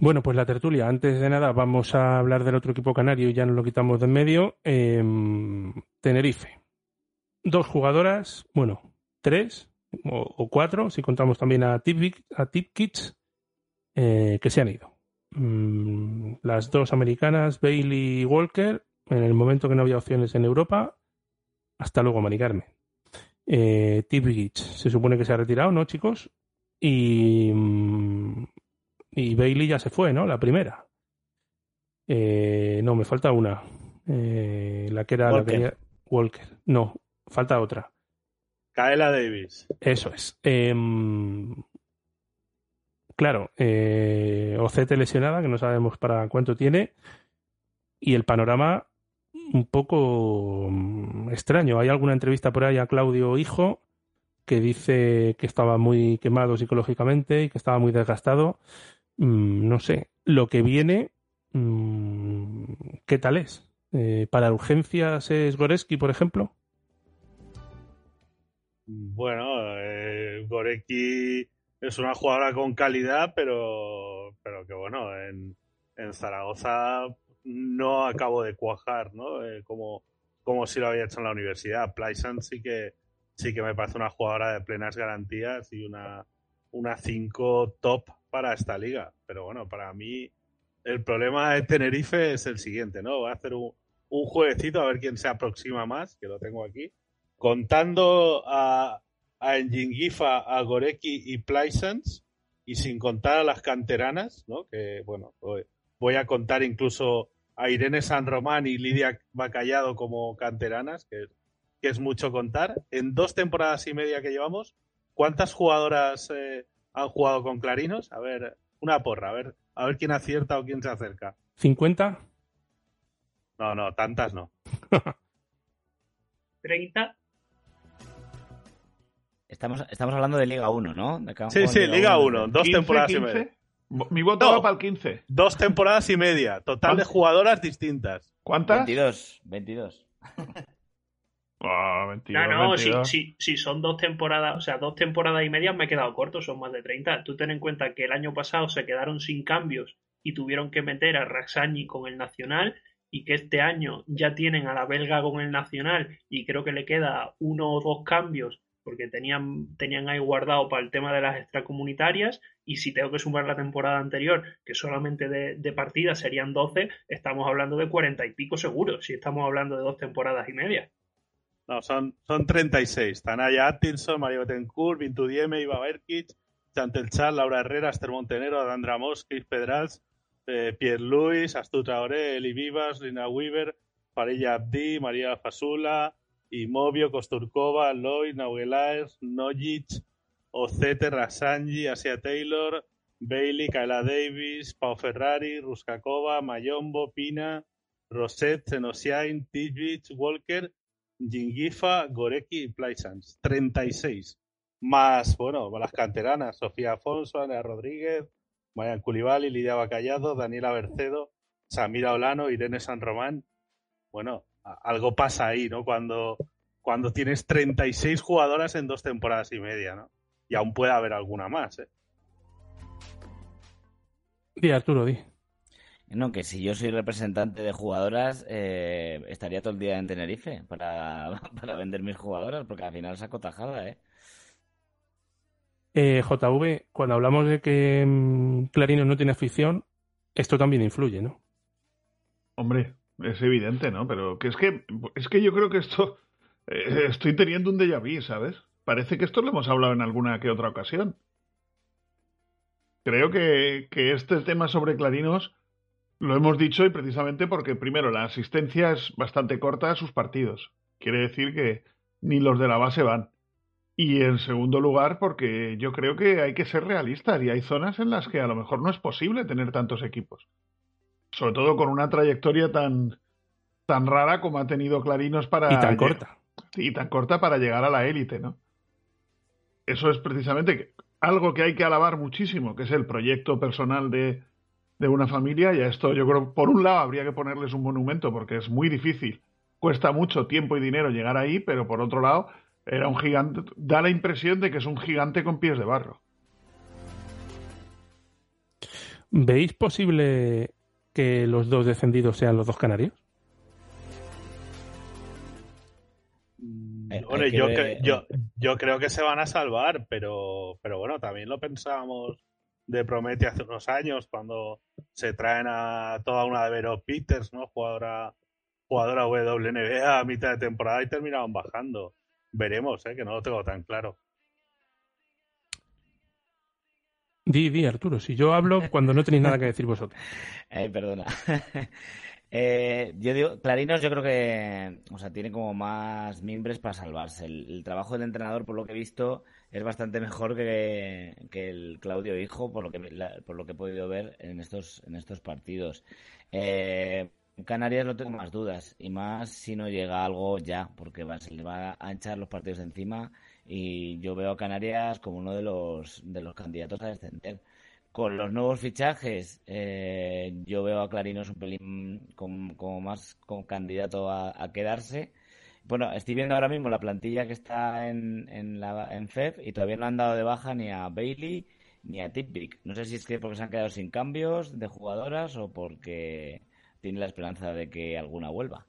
Bueno, pues la tertulia. Antes de nada, vamos a hablar del otro equipo canario y ya nos lo quitamos de en medio. Eh, Tenerife. Dos jugadoras, bueno, tres o, cuatro, si contamos también a Tip, a eh, que se han ido. mm, las dos americanas, Bailey y Walker, en el momento que no había opciones en Europa. Hasta luego, Mari Carmen. Eh, se supone que se ha retirado, ¿no, chicos? Y, mm, y Bailey ya se fue, ¿no? La primera. Eh, no, me falta una. Eh, la que era Walker. la que Walker. No, falta otra. Kaela Davis. Eso es. Em, claro, eh, Ocete lesionada, que no sabemos para cuánto tiene, y el panorama un poco mm, extraño. Hay alguna entrevista por ahí a Claudio Hijo que dice que estaba muy quemado psicológicamente y que estaba muy desgastado. Mm, no sé, lo que viene, mm, ¿qué tal es? Eh, ¿Para urgencias es Goreski, por ejemplo? Bueno, eh, Gorecki es una jugadora con calidad, pero, pero que bueno, en, en Zaragoza no acabo de cuajar, ¿no? Eh, como, como si lo había hecho en la universidad. Playson sí que, sí que me parece una jugadora de plenas garantías y una, una 5 top para esta liga. Pero bueno, para mí el problema de Tenerife es el siguiente, ¿no? Voy a hacer un, un jueguecito a ver quién se aproxima más, que lo tengo aquí. Contando a, a Njingifa, a Goreki y Plaisance, y sin contar a las canteranas, ¿no? Que bueno, voy a contar incluso a Irene San Román y Lidia Bacallado como canteranas, que, que es mucho contar. En dos temporadas y media que llevamos, ¿cuántas jugadoras eh, han jugado con Clarinos? A ver, una porra, a ver, a ver quién acierta o quién se acerca. ¿50? No, no, tantas no. 30. Estamos, estamos hablando de Liga 1, ¿no? De Sí, sí, Liga 1. 1, dos 15, temporadas y 15. media. Mi voto No. va para el 15. Dos temporadas y media, total de jugadoras distintas. ¿Cuántas? 22, 22. Ah, 22, No, no, si, 22. si, si son dos temporadas, o sea, dos temporadas y media me he quedado corto, son más de 30. Tú ten en cuenta que el año pasado se quedaron sin cambios y tuvieron que meter a Raxani con el Nacional y que este año ya tienen a la belga con el Nacional y creo que le queda uno o dos cambios porque tenían, tenían ahí guardado para el tema de las extracomunitarias y si tengo que sumar la temporada anterior, que solamente de, de partidas serían 12, estamos hablando de 40 y pico seguro, si estamos hablando de dos temporadas y media. No, son, son 36. Tanaya Atkinson, María Betancourt, Vintu Dieme, Iva Berkic, Chantel Char, Laura Herrera, Esther Montenero, Adandra Mos, Chris Pedrals, eh, Pierre Luis, Astu Traoré, Eli Vivas, Lina Weaver, Parilla Abdi, María Fasula, Imovio, Kosturkova, Lloyd, Nauelaes, Nojic, Ocete, Rasanji, Asia Taylor, Bailey, Kayla Davis, Pau Ferrari, Ruskakova, Mayombo, Pina, Rosette, Zenosiain, Tijvic, Walker, Jingifa, Goreki y Plaisans. 36. Más, bueno, las canteranas, Sofía Afonso, Ana Rodríguez, Marian Culibali, Lidia Bacallado, Daniela Bercedo, Samira Olano, Irene San Román. Bueno, algo pasa ahí, ¿no? Cuando, cuando tienes 36 jugadoras en dos temporadas y media, ¿no? Y aún puede haber alguna más, ¿eh? Di, Arturo, di. No, que si yo soy representante de jugadoras, eh, estaría todo el día en Tenerife para, para vender mis jugadoras, porque al final saco tajada, ¿eh? Eh, JV, cuando hablamos de que mm, Clarinos no tiene afición, esto también influye, ¿no? Hombre, es evidente, ¿no? Pero que es que es que yo creo que esto eh, estoy teniendo un déjà vu, ¿sabes? Parece que esto lo hemos hablado en alguna que otra ocasión. Creo que, que este tema sobre Clarinos lo hemos dicho y precisamente porque, primero, la asistencia es bastante corta a sus partidos. Quiere decir que ni los de la base van. Y en segundo lugar, porque yo creo que hay que ser realistas y hay zonas en las que a lo mejor no es posible tener tantos equipos sobre todo con una trayectoria tan tan rara como ha tenido Clarinos para Y tan corta. y tan corta para llegar a la élite, ¿no? Eso es precisamente algo que hay que alabar muchísimo, que es el proyecto personal de, de una familia y a esto yo creo por un lado habría que ponerles un monumento porque es muy difícil, cuesta mucho tiempo y dinero llegar ahí, pero por otro lado era un gigante, da la impresión de que es un gigante con pies de barro. ¿Veis posible que los dos descendidos sean los dos canarios? Eh, Bueno, yo, ver- yo, yo creo que se van a salvar, pero, pero bueno, también lo pensábamos de Promete hace unos años, cuando se traen a toda una de Vero Peters, ¿no? Jugadora, jugadora WNBA a mitad de temporada y terminaban bajando. Veremos, ¿eh? que no lo tengo tan claro. Di, di, Arturo, si yo hablo cuando no tenéis nada que decir vosotros. Eh, perdona. Eh, yo digo, Clarinos yo creo que, o sea, tiene como más mimbres para salvarse. El, trabajo del entrenador, por lo que he visto, es bastante mejor que, el Claudio Hijo, por lo que por lo que he podido ver en estos en estos partidos. Eh, Canarias no tengo más dudas y más si no llega algo ya, porque va, se le va a echar los partidos encima y yo veo a Canarias como uno de los de los candidatos a descender con los nuevos fichajes, eh, yo veo a Clarinos un pelín como, más con candidato a, quedarse. Bueno, estoy viendo ahora mismo la plantilla que está en, en, la, en FEF y todavía no han dado de baja ni a Bailey ni a Tippic. No sé si es que porque se han quedado sin cambios de jugadoras o porque tiene la esperanza de que alguna vuelva.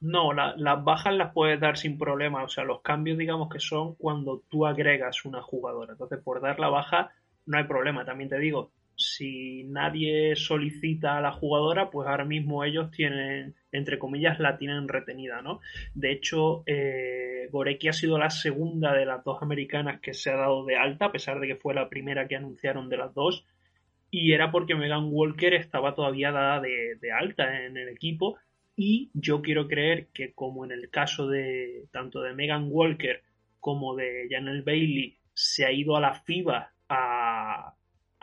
No, las bajas las puedes dar sin problema. O sea, los cambios, digamos que son cuando tú agregas una jugadora. Entonces, por dar la baja, no hay problema. También te digo, si nadie solicita a la jugadora, pues ahora mismo ellos tienen, entre comillas, la tienen retenida, ¿no? De hecho, eh, Goreki ha sido la segunda de las dos americanas que se ha dado de alta, a pesar de que fue la primera que anunciaron de las dos. Y era porque Megan Walker estaba todavía dada de alta en el equipo. Y yo quiero creer que como en el caso de tanto de Megan Walker como de Janelle Bailey se ha ido a la FIBA a,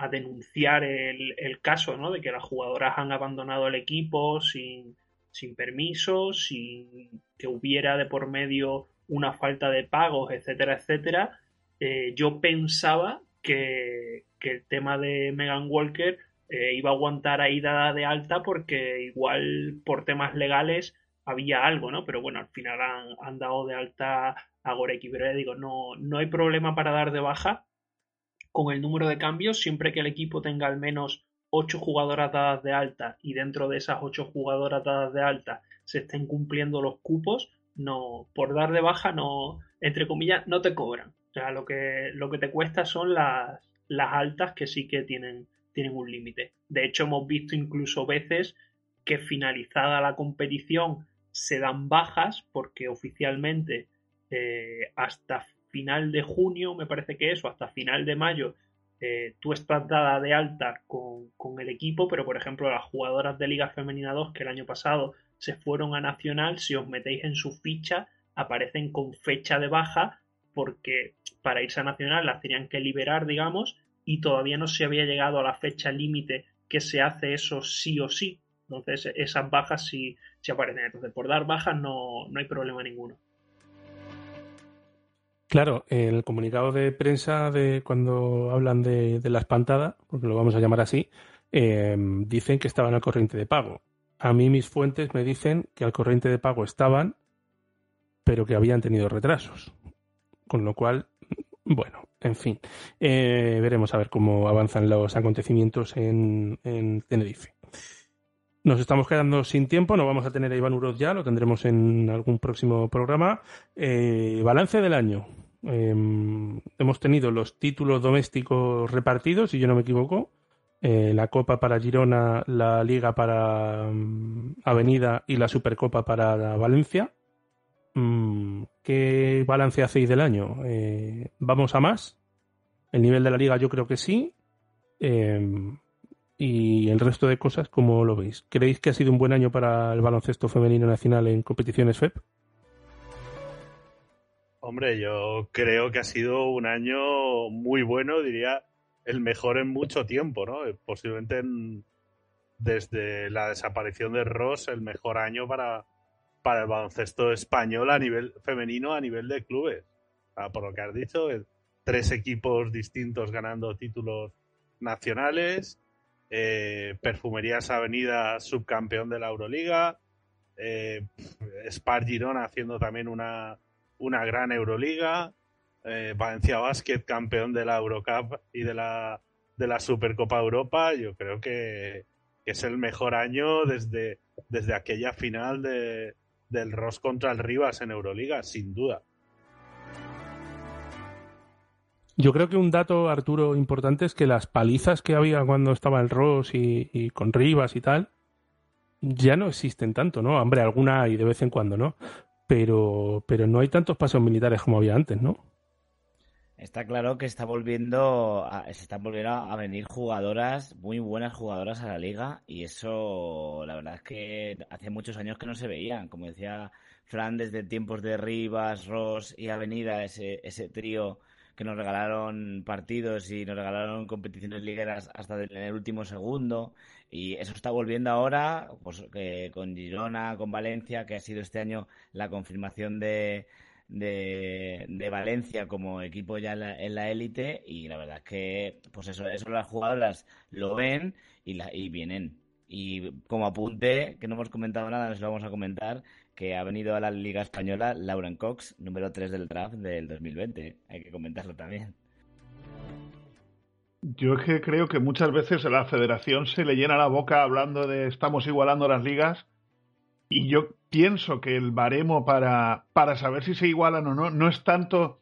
denunciar el, caso, ¿no? De que las jugadoras han abandonado el equipo sin, sin permiso, sin que hubiera de por medio una falta de pagos, etcétera, etcétera. Eh, yo pensaba que, el tema de Megan Walker eh, iba a aguantar ahí dada de alta porque igual por temas legales había algo, ¿no? Pero bueno, al final han, han dado de alta a Goreki. Pero digo, no, no hay problema para dar de baja con el número de cambios siempre que el equipo tenga al menos 8 jugadoras dadas de alta y dentro de esas 8 jugadoras dadas de alta se estén cumpliendo los cupos, no, por dar de baja no, entre comillas, no te cobran. O sea, lo que, lo que te cuesta son las, las altas que sí que tienen, tienen un límite. De hecho, hemos visto incluso veces que finalizada la competición se dan bajas porque oficialmente eh, hasta final de junio, me parece que eso, hasta final de mayo, eh, tú estás dada de alta con, el equipo, pero por ejemplo las jugadoras de Liga Femenina 2 que el año pasado se fueron a Nacional, si os metéis en su ficha, aparecen con fecha de baja porque para irse a Nacional las tenían que liberar, digamos, y todavía no se había llegado a la fecha límite que se hace eso sí o sí. Entonces esas bajas sí, sí aparecen. Entonces por dar bajas no, no hay problema ninguno. Claro, el comunicado de prensa de cuando hablan de, la espantada, porque lo vamos a llamar así, em, dicen que estaban al corriente de pago. A mí mis fuentes me dicen que al corriente de pago estaban, pero que habían tenido retrasos. Con lo cual, bueno, en fin, eh, veremos a ver cómo avanzan los acontecimientos en, Tenerife. Nos estamos quedando sin tiempo, no vamos a tener a Iván Uroz ya, lo tendremos en algún próximo programa. Eh, balance del año. Em, hemos tenido los títulos domésticos repartidos, si yo no me equivoco. Eh, la Copa para Girona, la Liga para mm, Avenida y la Supercopa para Valencia. Mm, ¿Qué balance hacéis del año? Eh, ¿Vamos a más? El nivel de la Liga yo creo que sí. Em, y el resto de cosas, ¿cómo lo veis? ¿Creéis que ha sido un buen año para el baloncesto femenino nacional en competiciones FEP? Hombre, yo creo que ha sido un año muy bueno, diría el mejor en mucho tiempo, ¿no? Posiblemente desde la desaparición de Ross, el mejor año para, para el baloncesto español a nivel femenino, a nivel de clubes. por lo que has dicho, tres equipos distintos ganando títulos nacionales, eh, Perfumerías Avenida subcampeón de la Euroliga, eh, Spar Girona haciendo también una, una gran Euroliga, eh, Valencia Basket campeón de la Eurocup y de la, de la Supercopa Europa, yo creo que, es el mejor año desde, desde aquella final de, del Ross contra el Rivas en Euroliga, sin duda. Yo creo que un dato, Arturo, importante es que las palizas que había cuando estaba el Ross y, con Rivas y tal, ya no existen tanto, ¿no? Hombre, alguna hay de vez en cuando, ¿no? Pero, pero no hay tantos pasos militares como había antes, ¿no? Está claro que está volviendo a, se están volviendo a venir jugadoras, muy buenas jugadoras a la liga y eso la verdad es que hace muchos años que no se veían. Como decía Fran, desde tiempos de Rivas, Ross y Avenida, ese, ese trío que nos regalaron partidos y nos regalaron competiciones ligueras hasta en el último segundo. Y eso está volviendo ahora, pues con Girona, con Valencia, que ha sido este año la confirmación de, de, Valencia como equipo ya en la élite. Y la verdad es que, pues eso, eso las jugadoras lo ven y, y vienen. Y como apunte, que no hemos comentado nada, nos lo vamos a comentar, que ha venido a la Liga Española Lauren Cox, número 3 del draft del 2020. Hay que comentarlo también. Yo es que creo que muchas veces a la federación se le llena la boca hablando de estamos igualando las ligas y yo pienso que el baremo para, para saber si se igualan o no no es tanto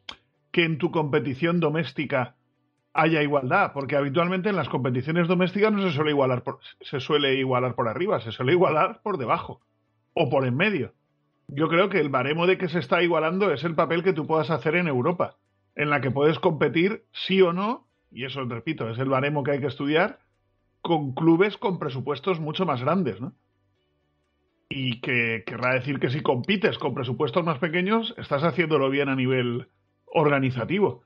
que en tu competición doméstica haya igualdad, porque habitualmente en las competiciones domésticas no se suele igualar por, se suele igualar por arriba, se suele igualar por debajo o por en medio. Yo creo que el baremo de que se está igualando es el papel que tú puedas hacer en Europa, en la que puedes competir sí o no, y eso repito, es el baremo que hay que estudiar, con clubes con presupuestos mucho más grandes, ¿no? Y que querrá decir que si compites con presupuestos más pequeños, estás haciéndolo bien a nivel organizativo.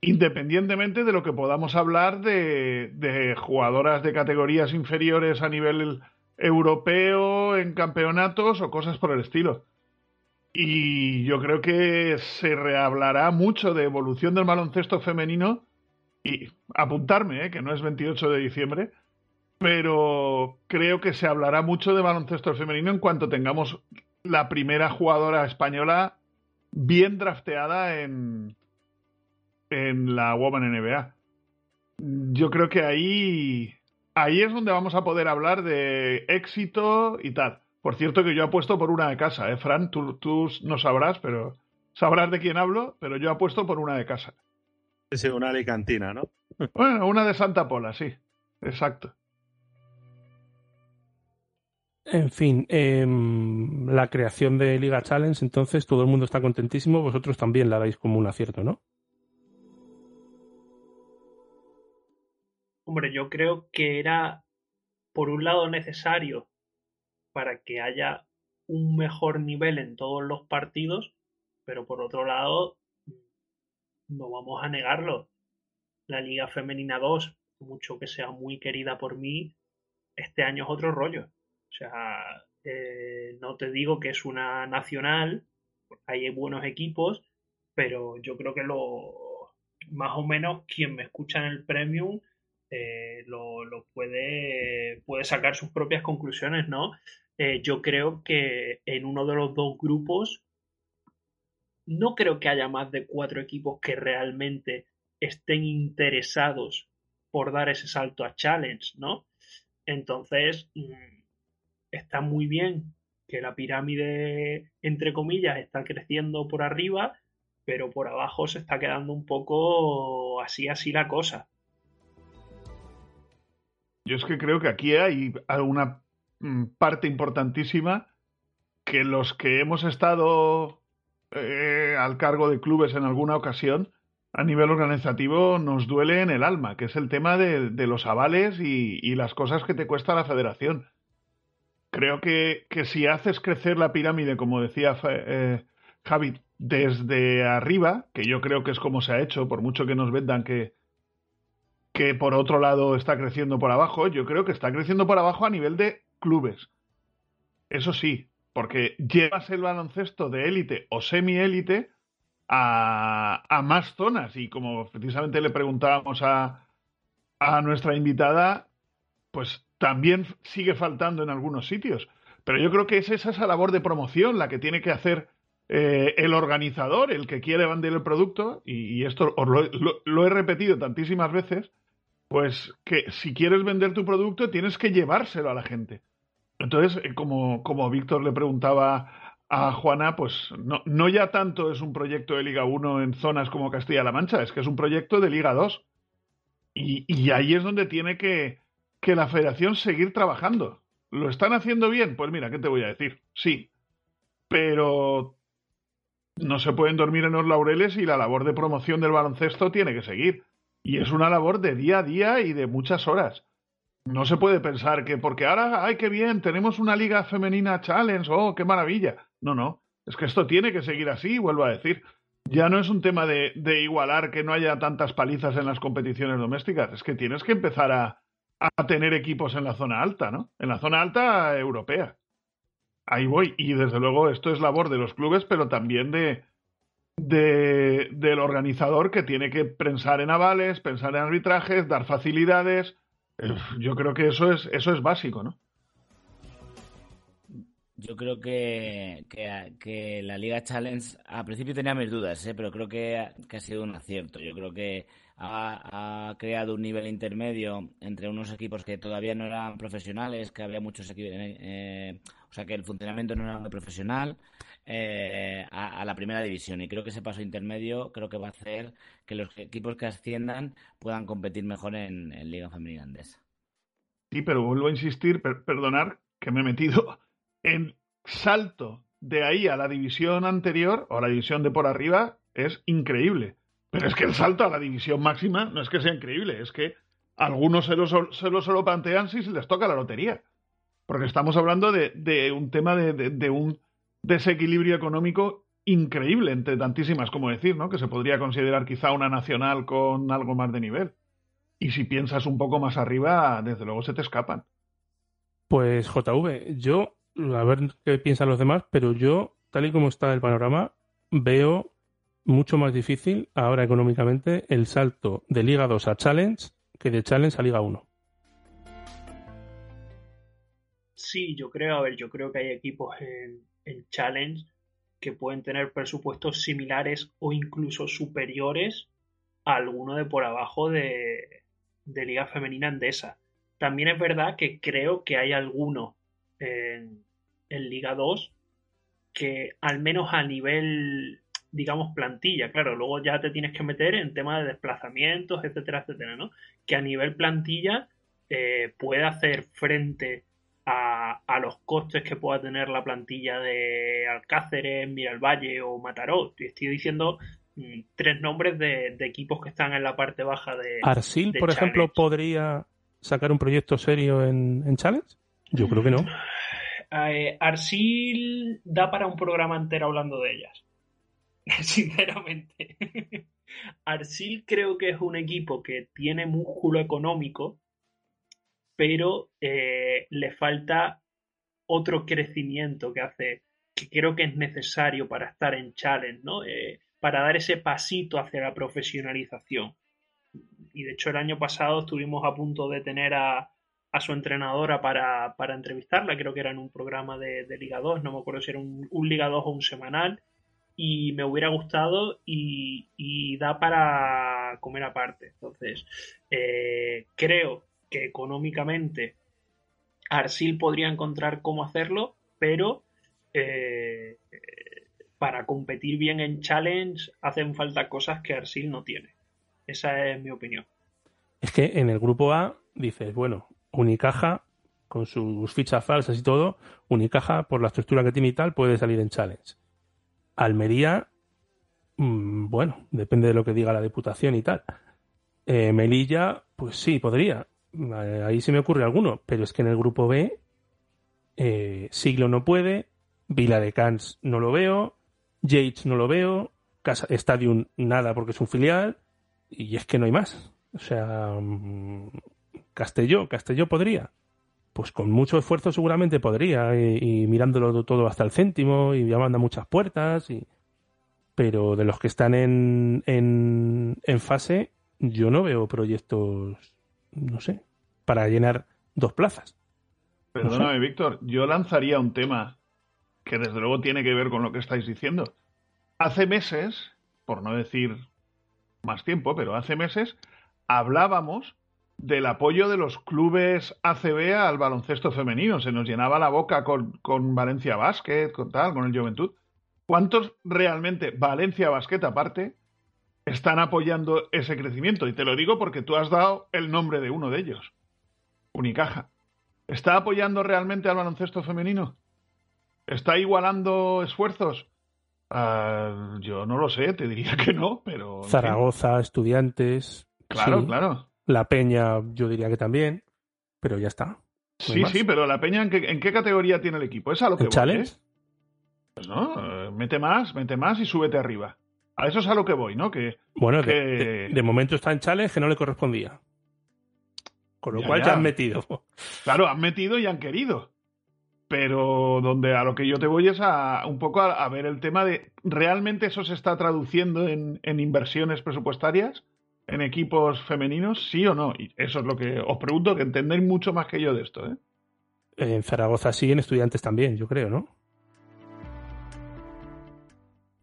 Independientemente de lo que podamos hablar de, de jugadoras de categorías inferiores a nivel europeo en campeonatos o cosas por el estilo. Y yo creo que se rehablará mucho de evolución del baloncesto femenino y apuntarme, ¿eh? que no es 28 de diciembre, pero creo que se hablará mucho de baloncesto femenino en cuanto tengamos la primera jugadora española bien drafteada en, en la Woman NBA. Yo creo que ahí ahí es donde vamos a poder hablar de éxito y tal. Por cierto que yo apuesto por una de casa, ¿eh, Fran? Tú, no sabrás, pero sabrás de quién hablo, pero yo apuesto por una de casa. Sí, una alicantina, ¿no? Bueno, una de Santa Pola, sí. Exacto. En fin, em, la creación de Liga Challenge, entonces todo el mundo está contentísimo, vosotros también la dais como un acierto, ¿no? Hombre, yo creo que era, por un lado, necesario para que haya un mejor nivel en todos los partidos, pero por otro lado, no vamos a negarlo. La Liga Femenina 2, mucho que sea muy querida por mí, este año es otro rollo. O sea, eh, no te digo que es una nacional, hay buenos equipos, pero yo creo que lo más o menos quien me escucha en el premium eh, lo, puede, puede sacar sus propias conclusiones, ¿no? Eh, yo creo que en uno de los dos grupos no creo que haya más de cuatro equipos que realmente estén interesados por dar ese salto a Challenge, ¿no? Entonces, mm, está muy bien que la pirámide, entre comillas, está creciendo por arriba, pero por abajo se está quedando un poco así, así la cosa. Yo es que creo que aquí hay una mm, parte importantísima que los que hemos estado eh, al cargo de clubes en alguna ocasión, a nivel organizativo, nos duele en el alma, que es el tema de, los avales y, las cosas que te cuesta la federación. Creo que, si haces crecer la pirámide, como decía eh, Javi, desde arriba, que yo creo que es como se ha hecho, por mucho que nos vendan que, que por otro lado está creciendo por abajo, yo creo que está creciendo por abajo a nivel de clubes. Eso sí, porque llevas el baloncesto de élite o semi-élite a, a, más zonas. Y como precisamente le preguntábamos a, a nuestra invitada, pues también sigue faltando en algunos sitios. Pero yo creo que es esa, esa labor de promoción la que tiene que hacer eh, el organizador, el que quiere vender el producto, y, esto os lo, he repetido tantísimas veces, pues que si quieres vender tu producto tienes que llevárselo a la gente. Entonces, eh, como, como Víctor le preguntaba a Juana, pues no, no ya tanto es un proyecto de Liga 1 en zonas como Castilla-La Mancha, es que es un proyecto de Liga 2. Y, y ahí es donde tiene que, que la federación seguir trabajando. ¿Lo están haciendo bien? Pues mira, ¿qué te voy a decir? Sí. Pero no se pueden dormir en los laureles y la labor de promoción del baloncesto tiene que seguir. Y es una labor de día a día y de muchas horas. No se puede pensar que porque ahora, ay, qué bien, tenemos una liga femenina challenge, oh, qué maravilla. No, no, es que esto tiene que seguir así, vuelvo a decir. Ya no es un tema de, de igualar que no haya tantas palizas en las competiciones domésticas, es que tienes que empezar a, a tener equipos en la zona alta, ¿no? En la zona alta europea. Ahí voy. Y desde luego esto es labor de los clubes, pero también de, de, del organizador que tiene que pensar en avales, pensar en arbitrajes, dar facilidades. Yo creo que eso es, eso es básico, ¿no? Yo creo que, que, la Liga Challenge, a principio tenía mis dudas, ¿eh? pero creo que ha sido un acierto. Yo creo que ha, creado un nivel intermedio entre unos equipos que todavía no eran profesionales, que había muchos equipos, eh, o sea que el funcionamiento no era muy profesional, eh, a, la primera división. Y creo que ese paso intermedio creo que va a hacer que los equipos que asciendan puedan competir mejor en, Liga Femenina Andesa. Sí, pero vuelvo a insistir, perdonar que me he metido en salto de ahí a la división anterior o a la división de por arriba es increíble. Pero es que el salto a la división máxima no es que sea increíble, es que algunos se lo, se lo plantean si se les toca la lotería. Porque estamos hablando de, de un tema de, de, un desequilibrio económico increíble entre tantísimas, como decir, ¿no? Que se podría considerar quizá una nacional con algo más de nivel. Y si piensas un poco más arriba, desde luego se te escapan. Pues JV, yo, a ver qué piensan los demás, pero yo, tal y como está el panorama, veo mucho más difícil ahora económicamente el salto de Liga 2 a Challenge que de Challenge a Liga 1. Sí, yo creo, a ver, yo creo que hay equipos en, Challenge que pueden tener presupuestos similares o incluso superiores a alguno de por abajo de, Liga Femenina Andesa. También es verdad que creo que hay alguno en, en Liga 2 que al menos a nivel digamos, plantilla. Claro, luego ya te tienes que meter en temas de desplazamientos, etcétera, etcétera, ¿no? Que a nivel plantilla eh, puede hacer frente a, a, los costes que pueda tener la plantilla de Alcáceres, Miralvalle o Mataró. Estoy diciendo mm, tres nombres de, equipos que están en la parte baja de. ¿Arsil, por ejemplo, podría sacar un proyecto serio en, en Challenge? Yo creo que no. Eh, Arsil da para un programa entero hablando de ellas. sinceramente. Arsil creo que es un equipo que tiene músculo económico, pero eh, le falta otro crecimiento que hace, que creo que es necesario para estar en Challenge, ¿no? Eh, para dar ese pasito hacia la profesionalización. Y de hecho el año pasado estuvimos a punto de tener a, su entrenadora para, entrevistarla, creo que era en un programa de, Liga 2, no me acuerdo si era un, un Liga 2 o un semanal, y me hubiera gustado y, da para comer aparte. Entonces, eh, creo que económicamente Arsil podría encontrar cómo hacerlo, pero eh, para competir bien en Challenge hacen falta cosas que Arsil no tiene. Esa es mi opinión. Es que en el grupo A dices, bueno, Unicaja con sus fichas falsas y todo, Unicaja por la estructura que tiene y tal puede salir en Challenge Almería, mm, bueno, depende de lo que diga la Diputación y tal. Eh, Melilla, pues sí, podría. Eh, ahí se me ocurre alguno, pero es que en el grupo B, eh, Siglo no puede, Vila de Cans no lo veo, Yates no lo veo, Casa, Stadium nada porque es un filial, y es que no hay más. O sea, mm, Castelló, Castelló podría pues con mucho esfuerzo seguramente podría, y, mirándolo todo hasta el céntimo, y llamando a muchas puertas, y... pero de los que están en, en, en fase, yo no veo proyectos, no sé, para llenar dos plazas. Perdóname, Víctor, yo lanzaría un tema que desde luego tiene que ver con lo que estáis diciendo. Hace meses, por no decir más tiempo, pero hace meses, hablábamos del apoyo de los clubes ACB al baloncesto femenino. Se nos llenaba la boca con, con Valencia Basket, con tal, con el Juventud. ¿Cuántos realmente, Valencia Basket aparte, están apoyando ese crecimiento? Y te lo digo porque tú has dado el nombre de uno de ellos, Unicaja. ¿Está apoyando realmente al baloncesto femenino? ¿Está igualando esfuerzos? Ah, yo no lo sé, te diría que no, pero... Zaragoza, estudiantes. Claro, claro. La Peña, yo diría que también, pero ya está. sí, sí, pero la Peña, ¿en qué, ¿en qué, categoría tiene el equipo? ¿Es a lo que voy, challenge? ¿eh? Pues no, eh, mete más, mete más y súbete arriba. A eso es a lo que voy, ¿no? Que, bueno, que... de, de, de, momento está en challenge que no le correspondía. Con lo Ya, cual ya. ya han metido. Claro, han metido y han querido. Pero donde a lo que yo te voy es a un poco a, a ver el tema de ¿realmente eso se está traduciendo en, en, inversiones presupuestarias en equipos femeninos? ¿Sí o no? Y eso es lo que os pregunto, que entendéis mucho más que yo de esto, ¿eh? En Zaragoza sí, en estudiantes también, yo creo, ¿no?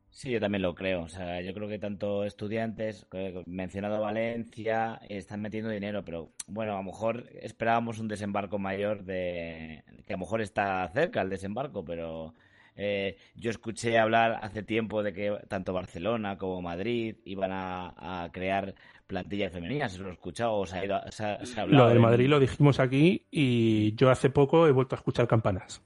Sí, yo también lo creo. O sea, yo creo que tanto estudiantes, mencionado Valencia, están metiendo dinero, pero bueno, a lo mejor esperábamos un desembarco mayor de que a lo mejor está cerca el desembarco, pero eh, yo escuché hablar hace tiempo de que tanto Barcelona como Madrid iban a, a crear plantillas femeninas. ¿Se lo he escuchado o se ha, ido, se ha, se ha hablado? Lo del Madrid lo dijimos aquí y yo hace poco he vuelto a escuchar campanas.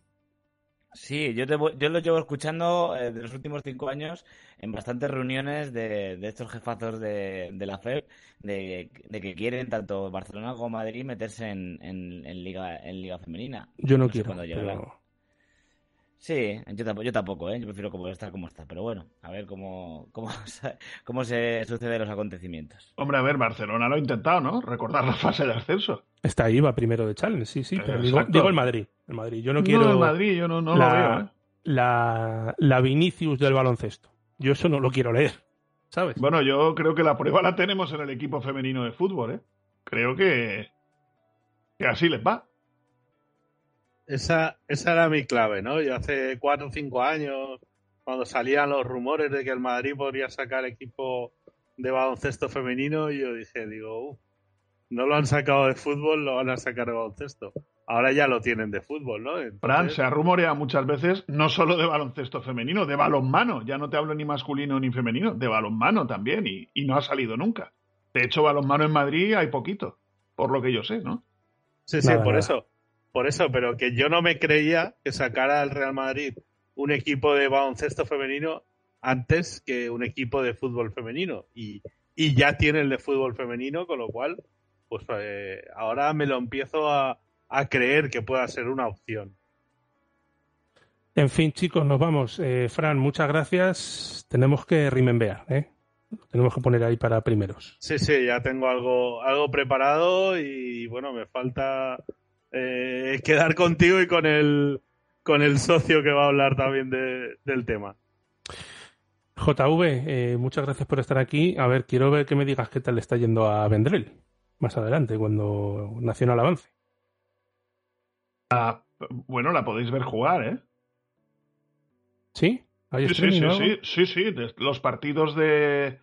Sí, yo, te, yo lo llevo escuchando eh, de los últimos cinco años en bastantes reuniones de, de estos jefazos de, de la FEP de, de, que quieren tanto Barcelona como Madrid meterse en, en, en liga en liga femenina. Yo no, quiero. Pero... Sí, yo tampoco, yo tampoco, ¿eh? yo prefiero como estar como está, pero bueno, a ver cómo, cómo, cómo se suceden los acontecimientos. Hombre, a ver, Barcelona lo ha intentado, ¿no? Recordar la fase de ascenso. Está ahí, va primero de Challenge, sí, sí, pero digo, digo, el Madrid. El Madrid, yo no quiero. No, el Madrid, yo no, no la, lo veo, ¿eh? La, la Vinicius del baloncesto. Yo eso no lo quiero leer, ¿sabes? Bueno, yo creo que la prueba la tenemos en el equipo femenino de fútbol, ¿eh? Creo que, que así les va. Esa, esa era mi clave, ¿no? Yo hace cuatro o cinco años, cuando salían los rumores de que el Madrid podría sacar equipo de baloncesto femenino, yo dije, digo, uh, no lo han sacado de fútbol, lo van a sacar de baloncesto. Ahora ya lo tienen de fútbol, ¿no? Entonces... Fran, se ha rumoreado muchas veces, no solo de baloncesto femenino, de balonmano. Ya no te hablo ni masculino ni femenino, de balonmano también, y, y no ha salido nunca. De hecho, balonmano en Madrid hay poquito, por lo que yo sé, ¿no? Sí, sí, nada, por nada. eso. Por eso, pero que yo no me creía que sacara al Real Madrid un equipo de baloncesto femenino antes que un equipo de fútbol femenino. Y, y ya tiene el de fútbol femenino, con lo cual, pues eh, ahora me lo empiezo a, a, creer que pueda ser una opción. En fin, chicos, nos vamos. Eh, Fran, muchas gracias. Tenemos que remembear, ¿eh? Tenemos que poner ahí para primeros. Sí, sí, ya tengo algo, algo preparado y bueno, me falta eh, quedar contigo y con el, con el socio que va a hablar también de, del tema. JV, eh, muchas gracias por estar aquí. A ver, quiero ver que me digas qué tal le está yendo a Vendrell más adelante, cuando Nacional avance. Ah, bueno, la podéis ver jugar, ¿eh? ¿Sí? ¿Hay sí, sí, sí, sí, sí, sí, Los partidos de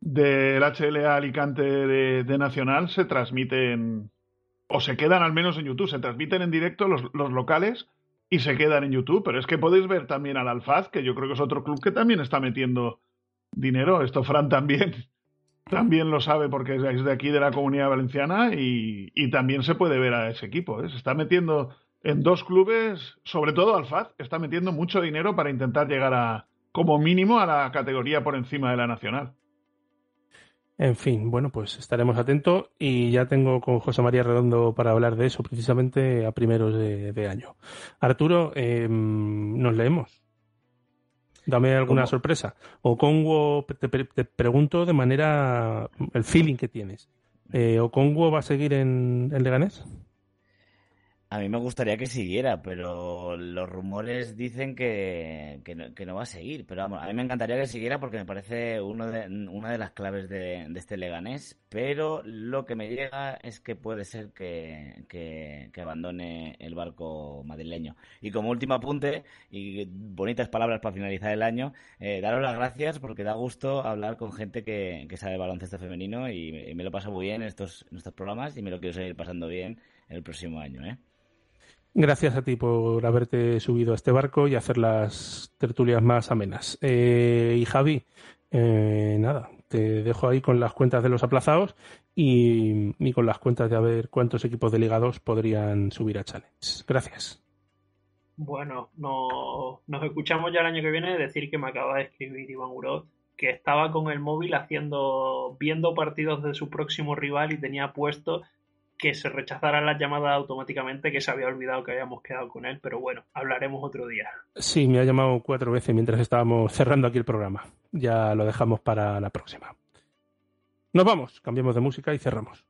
del HLA Alicante de, de Nacional se transmiten o se quedan al menos en YouTube, se transmiten en directo los, los, locales y se quedan en YouTube, pero es que podéis ver también al Alfaz, que yo creo que es otro club que también está metiendo dinero, esto Fran también, también lo sabe porque es de aquí de la comunidad valenciana y, y también se puede ver a ese equipo, ¿eh? se está metiendo en dos clubes, sobre todo Alfaz, está metiendo mucho dinero para intentar llegar a, como mínimo, a la categoría por encima de la nacional. En fin, bueno, pues estaremos atentos y ya tengo con José María Redondo para hablar de eso precisamente a primeros de, de año. Arturo, eh, nos leemos. Dame alguna ¿Cómo? sorpresa. O Congo, te, te, pregunto de manera el feeling que tienes. Eh, ¿O Congo va a seguir en, en Leganés? A mí me gustaría que siguiera, pero los rumores dicen que, no, va a seguir. Pero vamos, a mí me encantaría que siguiera porque me parece uno de, una de las claves de, este Leganés. Pero lo que me llega es que puede ser que, abandone el barco madrileño. Y como último apunte, y bonitas palabras para finalizar el año, eh, daros las gracias porque da gusto hablar con gente que, sabe baloncesto femenino y, me lo paso muy bien en estos, en estos programas y me lo quiero seguir pasando bien el próximo año. ¿eh? Gracias a ti por haberte subido a este barco y hacer las tertulias más amenas. Eh, y Javi, eh, nada, te dejo ahí con las cuentas de los aplazados y, con las cuentas de a ver cuántos equipos delegados podrían subir a Challenge. Gracias. Bueno, no, nos escuchamos ya el año que viene decir que me acaba de escribir Iván Urot que estaba con el móvil haciendo viendo partidos de su próximo rival y tenía puesto que se rechazaran las llamadas automáticamente, que se había olvidado que habíamos quedado con él, pero bueno, hablaremos otro día. Sí, me ha llamado cuatro veces mientras estábamos cerrando aquí el programa. Ya lo dejamos para la próxima. Nos vamos, cambiamos de música y cerramos.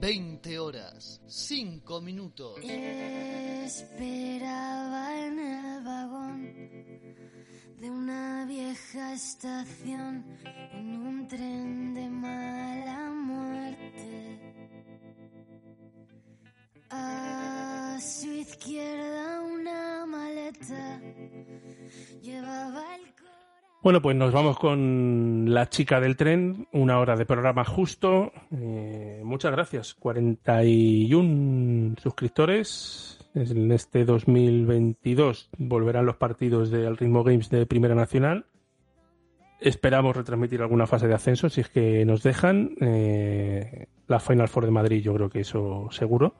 Veinte horas, cinco minutos. Esperaba en el vagón de una vieja estación en un tren de mala muerte. A su izquierda una maleta llevaba el bueno, pues nos vamos con la chica del tren, una hora de programa justo. Eh, muchas gracias. 41 suscriptores. En este 2022 volverán los partidos del Ritmo Games de Primera Nacional. Esperamos retransmitir alguna fase de ascenso si es que nos dejan. Eh, la Final Four de Madrid, yo creo que eso seguro.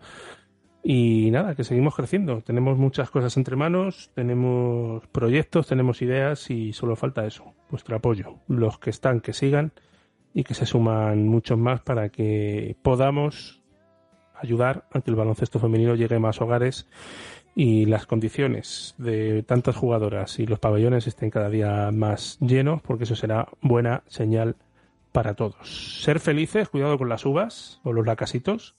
Y nada, que seguimos creciendo. Tenemos muchas cosas entre manos, tenemos proyectos, tenemos ideas y solo falta eso, vuestro apoyo. Los que están, que sigan y que se suman muchos más para que podamos ayudar a que el baloncesto femenino llegue a más hogares y las condiciones de tantas jugadoras y los pabellones estén cada día más llenos, porque eso será buena señal para todos. Ser felices, cuidado con las uvas o los lacasitos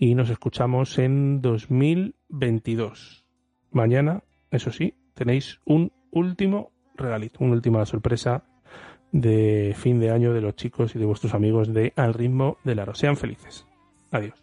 y nos escuchamos en 2022. Mañana, eso sí, tenéis un último regalito, una última sorpresa de fin de año de los chicos y de vuestros amigos de Al ritmo del aro. Sean felices. Adiós.